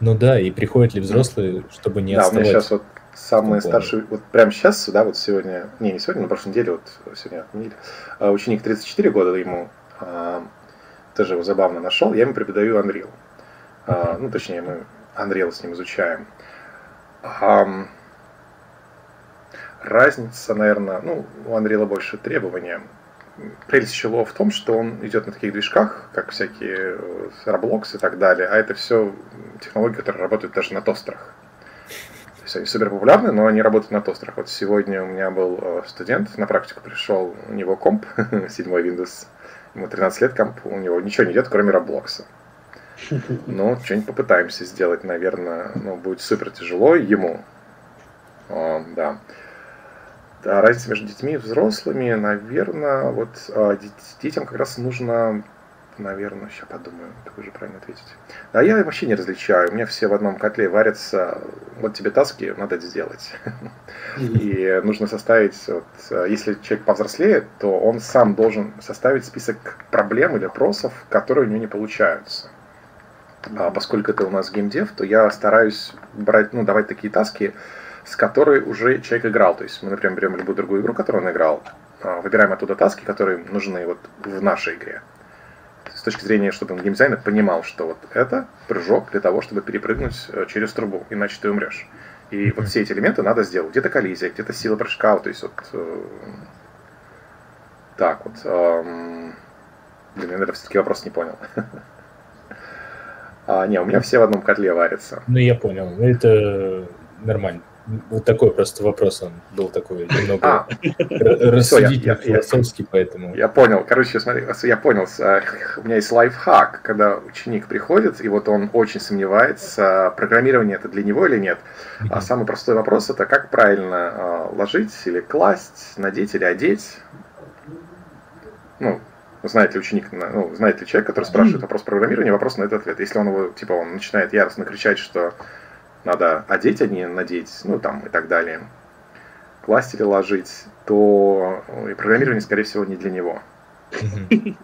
Ну да, и приходят ли взрослые, чтобы не да, отставать? Да, у меня сейчас вот самый старший, вот прямо сейчас, да, вот сегодня, не, не сегодня, на прошлой неделе, вот сегодня отменили, а ученик 34 года ему, а, тоже его забавно нашел, я ему преподаю Unreal. А, ну, точнее, мы Unreal с ним изучаем. Разница, наверное, ну, у Unreal больше требования. Прелесть еще в том, что он идет на таких движках, как всякие э, Roblox и так далее, а это все технологии, которые работают даже на тостерах. То есть они супер популярны, но они работают на тостерах. Вот сегодня у меня был э, студент, на практику пришел, у него комп, седьмой Windows, ему 13 лет комп, у него ничего не идет, кроме Roblox. Ну, что-нибудь попытаемся сделать, наверное, ну, будет супер тяжело ему. О, да. Да, разница между детьми и взрослыми, наверное, вот а, детям как раз нужно, наверное, сейчас подумаю, как уже правильно ответить. Да, я вообще не различаю, у меня все в одном котле варятся, вот тебе таски, надо это сделать. И нужно составить, вот, а, если человек повзрослеет, то он сам должен составить список проблем или вопросов, которые у него не получаются. А поскольку это у нас геймдев, то я стараюсь брать, ну, давать такие таски, с которой уже человек играл. То есть мы, например, берем любую другую игру, которую он играл, а, выбираем оттуда таски, которые нужны вот в нашей игре. С точки зрения, чтобы геймдизайнер понимал, что вот это прыжок для того, чтобы перепрыгнуть э, через трубу, иначе ты умрешь. И вот все эти элементы надо сделать. Где-то коллизия, где-то сила прыжка, то есть вот э, так вот. Эм, блин, я, наверное, все-таки вопрос не понял. а, не, у меня все в одном котле варятся. Ну, я понял. Это нормально. Вот такой просто вопрос он был такой немного а, рассудительный, философский, я, поэтому... Я понял. Короче, смотри, я понял. У меня есть лайфхак, когда ученик приходит, и вот он очень сомневается, программирование это для него или нет. А самый простой вопрос это как правильно а, ложить или класть, надеть или одеть. Ну, знает ли ученик, ну, знает ли человек, который спрашивает вопрос программирования, вопрос на этот ответ. Если он его, типа, он начинает яростно кричать, что надо одеть, а не надеть, ну там и так далее, класть или ложить, то и программирование, скорее всего, не для него.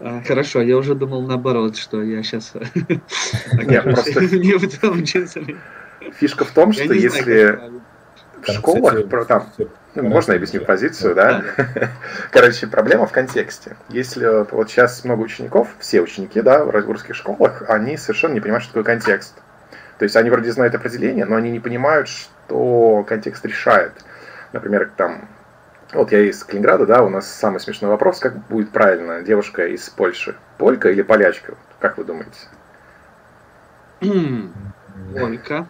А, хорошо, я уже думал наоборот, что я сейчас Нет, просто фишка в том, что если в школах, ну, можно я объясню позицию, да? Короче, проблема в контексте. Если вот сейчас много учеников, все ученики, да, в русских школах, они совершенно не понимают, что такое контекст. То есть они вроде знают определение, но они не понимают, что контекст решает. Например, там, вот я из Калининграда, да, у нас самый смешной вопрос, как будет правильно девушка из Польши, полька или полячка? Как вы думаете? Полька.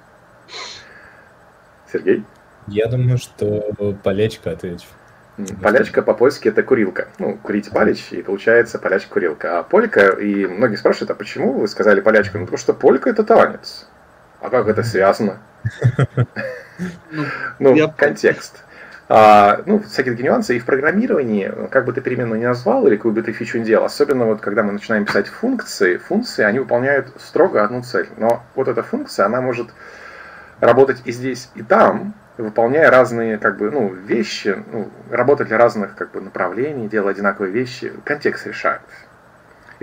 Сергей? Я думаю, что полячка отвечу. Полячка по-польски это курилка. Ну, курить палич, и получается полячка-курилка. А полька, и многие спрашивают, а почему вы сказали полячка? Ну, потому что полька это танец. А как это связано? Ну, контекст. А, ну, всякие такие нюансы. И в программировании, как бы ты переменную не назвал или какую бы ты фичу не делал, особенно вот когда мы начинаем писать функции, функции, они выполняют строго одну цель. Но вот эта функция, она может работать и здесь, и там, выполняя разные как бы, ну, вещи, ну, работать для разных как бы, направлений, делая одинаковые вещи. Контекст решает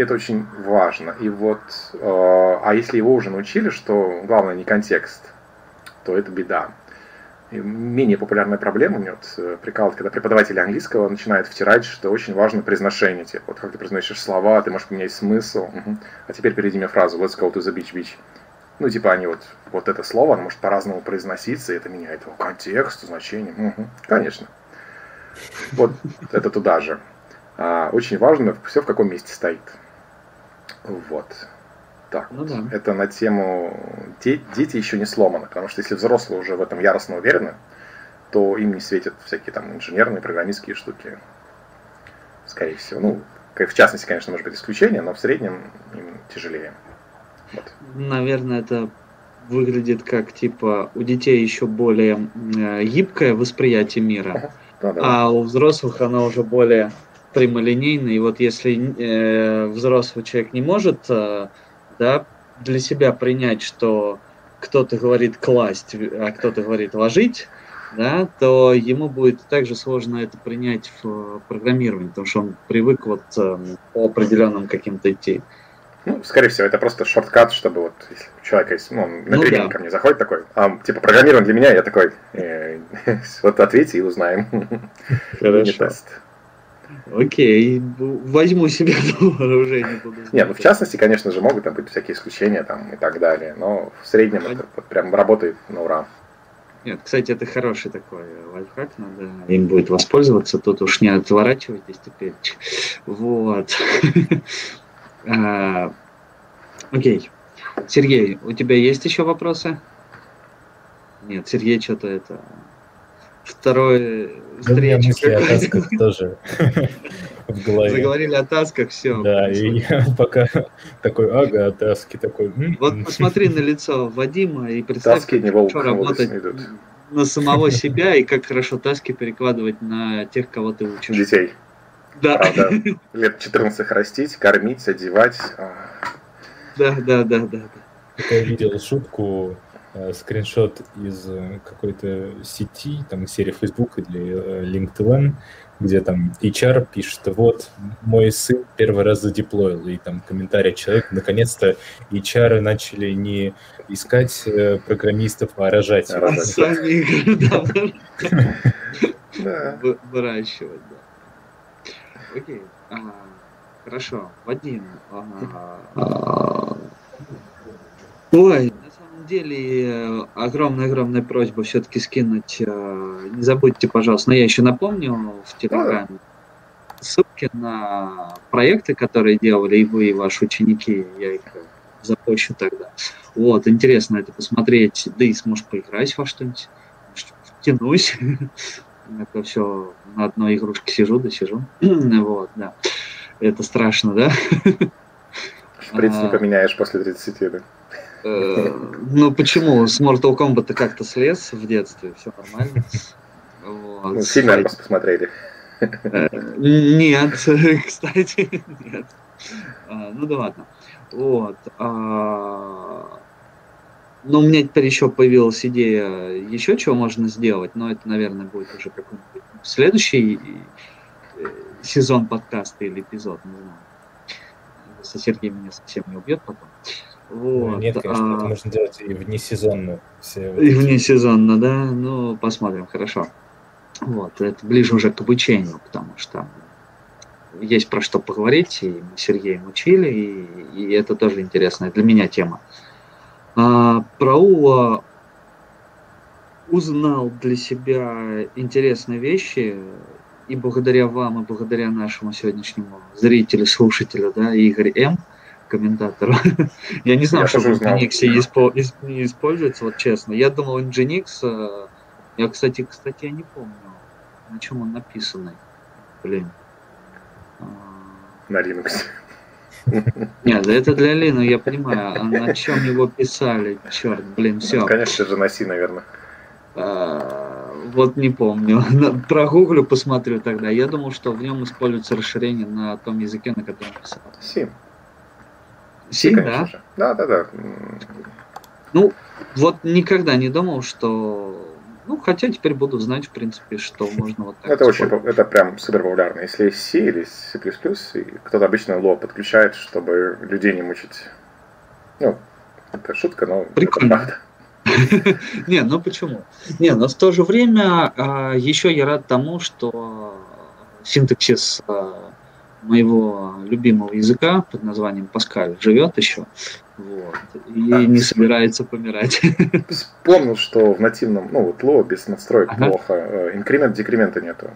это очень важно. И вот, э, а если его уже научили, что главное не контекст, то это беда. И менее популярная проблема, меня вот э, прикалывает, когда преподаватели английского начинают втирать, что очень важно произношение. Типа, вот как ты произносишь слова, ты можешь поменять смысл. Угу. А теперь перейди мне фразу «Let's go to the beach, beach». Ну, типа они вот, вот это слово, оно может по-разному произноситься, и это меняет его контекст, значение. Угу. Конечно. Вот это туда же. А, очень важно все в каком месте стоит. Вот. Так, ну, да. это на тему де- дети еще не сломаны, потому что если взрослые уже в этом яростно уверены, то им не светят всякие там инженерные, программистские штуки, скорее всего. Ну, в частности, конечно, может быть исключение, но в среднем им тяжелее. Наверное, это выглядит как типа у детей еще более э, гибкое восприятие мира, да. а у взрослых оно уже более прямолинейное. И вот если э, взрослый человек не может э, да, для себя принять, что кто-то говорит класть, а кто-то говорит ложить, да, то ему будет также сложно это принять в программировании, потому что он привык вот э, по определенным каким-то идти. Ну, скорее всего, это просто шорткат, чтобы вот если у человека есть, ну, на ну, да. ко мне заходит такой, а, типа, программирован для меня, я такой, э, вот ответьте и узнаем. Хорошо. Окей, возьму себе вооружение. Нет, ну в частности, конечно же, могут там быть всякие исключения там и так далее, но в среднем а... это прям работает на ура. Нет, кстати, это хороший такой лайфхак, надо им будет воспользоваться, тут уж не отворачивайтесь теперь. Вот. А, окей. Сергей, у тебя есть еще вопросы? Нет, Сергей что-то это второй встреча. о тасках тоже в голове. Заговорили о тасках, все. Да, и я пока такой, ага, таски такой. Вот посмотри на лицо Вадима и представь, таски как хорошо работать на самого себя и как хорошо таски перекладывать на тех, кого ты учишь. Детей. Да. Правда. Лет 14 растить, кормить, одевать. А. Да, да, да, да. Я видел шутку, Э, скриншот из э, какой-то сети, там серии Facebook или э, LinkedIn, где там HR пишет, вот, мой сын первый раз задеплоил, и там комментарий человека, наконец-то HR начали не искать программистов, а рожать. Сами выращивать, да. Окей, хорошо. Вадим, а, ой, деле э, огромная-огромная просьба все-таки скинуть. Э, не забудьте, пожалуйста, но я еще напомню в Телеграме ссылки на проекты, которые делали и вы, и ваши ученики. Я их запущу тогда. Вот, интересно это посмотреть, да и сможешь поиграть во что-нибудь. Тянусь. Это все на одной игрушке сижу, да сижу. вот, да. Это страшно, да? Шприц не а. поменяешь после 30, да? Э, ну почему? С Mortal Kombat как-то слез в детстве, все нормально. Вот. Ну, сильно просто посмотрели. Э, нет, кстати, нет. А, ну да ладно. Вот. Ну, у меня теперь еще появилась идея еще чего можно сделать, но это, наверное, будет уже какой-нибудь следующий э, сезон подкаста или эпизод, не знаю. Если Сергей меня совсем не убьет потом. Вот. Нет, конечно, а... это можно делать и внесезонно. Все и внесезонно, да? Ну, посмотрим, хорошо. Вот, это ближе уже к обучению, потому что есть про что поговорить, и мы с Сергеем учили, и, и это тоже интересная для меня тема. А, про УА узнал для себя интересные вещи, и благодаря вам, и благодаря нашему сегодняшнему зрителю, слушателю, да, Игорь М., комментатору. Я не знал, я что в Nginx не используется, вот честно. Я думал, Nginx, э, я, кстати, кстати, я не помню, на чем он написанный. Блин. А. На Linux. Нет, это для Лина, я понимаю. А на чем его писали? Черт, блин, все. Ну, конечно же, C, наверное. А, вот не помню. Прогуглю, посмотрю тогда. Я думал, что в нем используется расширение на том языке, на котором писал. C. Сильно, да? Да, да, да. Ну, вот никогда не думал, что... Ну, хотя теперь буду знать, в принципе, что можно вот так. Это очень, это прям супер популярно. Если есть C или C++, кто-то обычно ло подключает, чтобы людей не мучить. Ну, это шутка, но Прикольно. это правда. Не, ну почему? Не, но в то же время а, еще я рад тому, что синтаксис а, моего любимого языка под названием Паскаль живет еще вот, и да. не собирается помирать. Вспомнил, что в нативном, ну вот Ло без настроек ага. плохо, э, инкремент, декремента нету.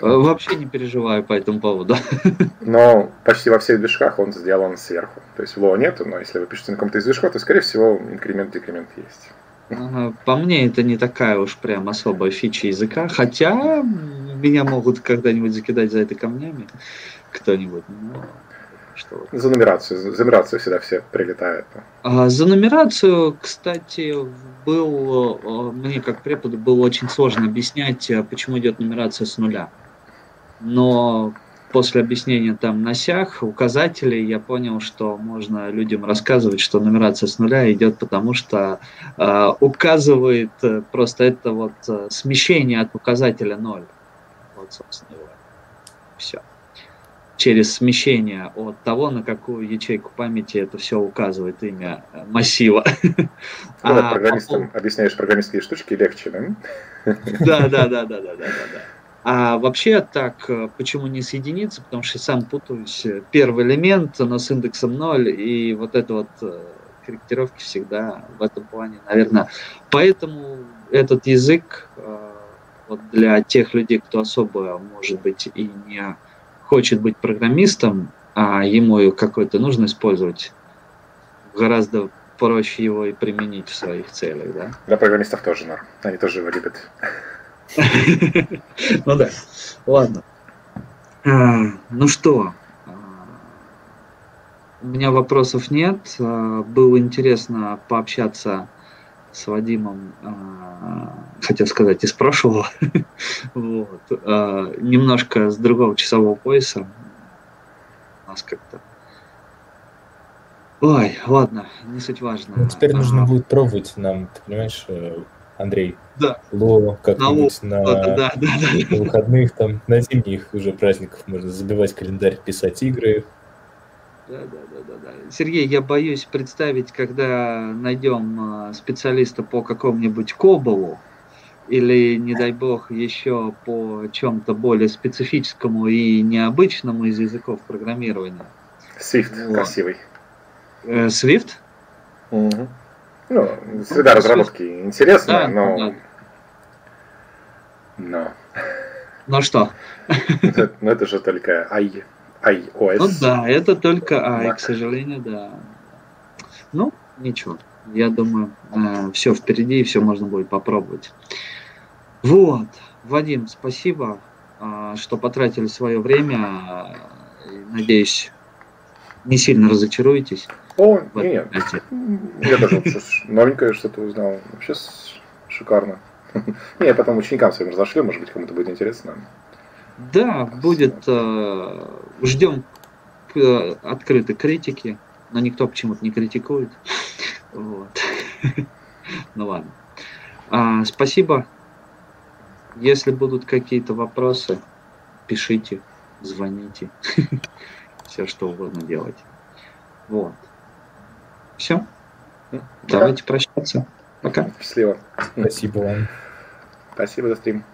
Э, вообще не переживаю по этому поводу. Но почти во всех движках он сделан сверху. То есть в Ло нету, но если вы пишете на каком-то из движков, то, скорее всего, инкремент, декремент есть. По мне, это не такая уж прям особая фича языка, хотя меня могут когда-нибудь закидать за это камнями кто-нибудь. Но... Что... За нумерацию, за нумерацию всегда все прилетают. А, за нумерацию, кстати, был, э, мне как преподу было очень сложно объяснять, э, почему идет нумерация с нуля. Но после объяснения там на сях, указателей, я понял, что можно людям рассказывать, что нумерация с нуля идет, потому что э, указывает э, просто это вот смещение от указателя ноль. Вот, собственно. Все. Через смещение от того, на какую ячейку памяти это все указывает имя э, массива. Когда а, программистам по... объясняешь программистские штучки, легче, да? Да, да, да, да, да, да, да. А вообще так, э, почему не с единицы? Потому что сам путаюсь. Первый элемент, но с индексом 0, и вот это вот э, корректировки всегда в этом плане, наверное. Поэтому этот язык вот для тех людей, кто особо, может быть, и не хочет быть программистом, а ему какой-то нужно использовать, гораздо проще его и применить в своих целях, да? Для программистов тоже норм. Они тоже его любят. Ну да. Ладно. А, ну что, а, у меня вопросов нет. А, было интересно пообщаться с Вадимом, хотел сказать, из прошлого. вот. Немножко с другого часового пояса. У нас как-то Ой, ладно, не суть важно. Ну, теперь нужно будет пробовать нам, ты понимаешь, э, Андрей. Да. Ло как-нибудь на, на, да, да, да, на выходных, там, на зимних уже праздников можно забивать календарь, писать игры. Да, да, да, да, да. Сергей, я боюсь представить, когда найдем а, специалиста по какому-нибудь Коболу, или, не дай бог, еще по чем-то более специфическому и необычному из языков программирования. Swift вот. красивый. Э, Swift? Угу. Ну, среда разработки интересная, да, но... Да. Но... Ну что? Но ну, это же только I, iOS. Ну да, это только I, Mac. к сожалению, да. Ну, ничего. Я думаю, э, все впереди, и все можно будет попробовать. Вот. Вадим, спасибо, э, что потратили свое время. Надеюсь, не сильно разочаруетесь. О, нет, я даже новенькое что-то узнал. Вообще шикарно. Не, я потом ученикам своим разошлю, может быть, кому-то будет интересно. Да, будет. Э, ждем э, открытой критики, но никто почему-то не критикует. Вот. Ну ладно. А, спасибо. Если будут какие-то вопросы, пишите, звоните. Все что угодно делать. Вот. Все. Давайте прощаться. Пока. Счастливо. Спасибо вам. Спасибо за стрим.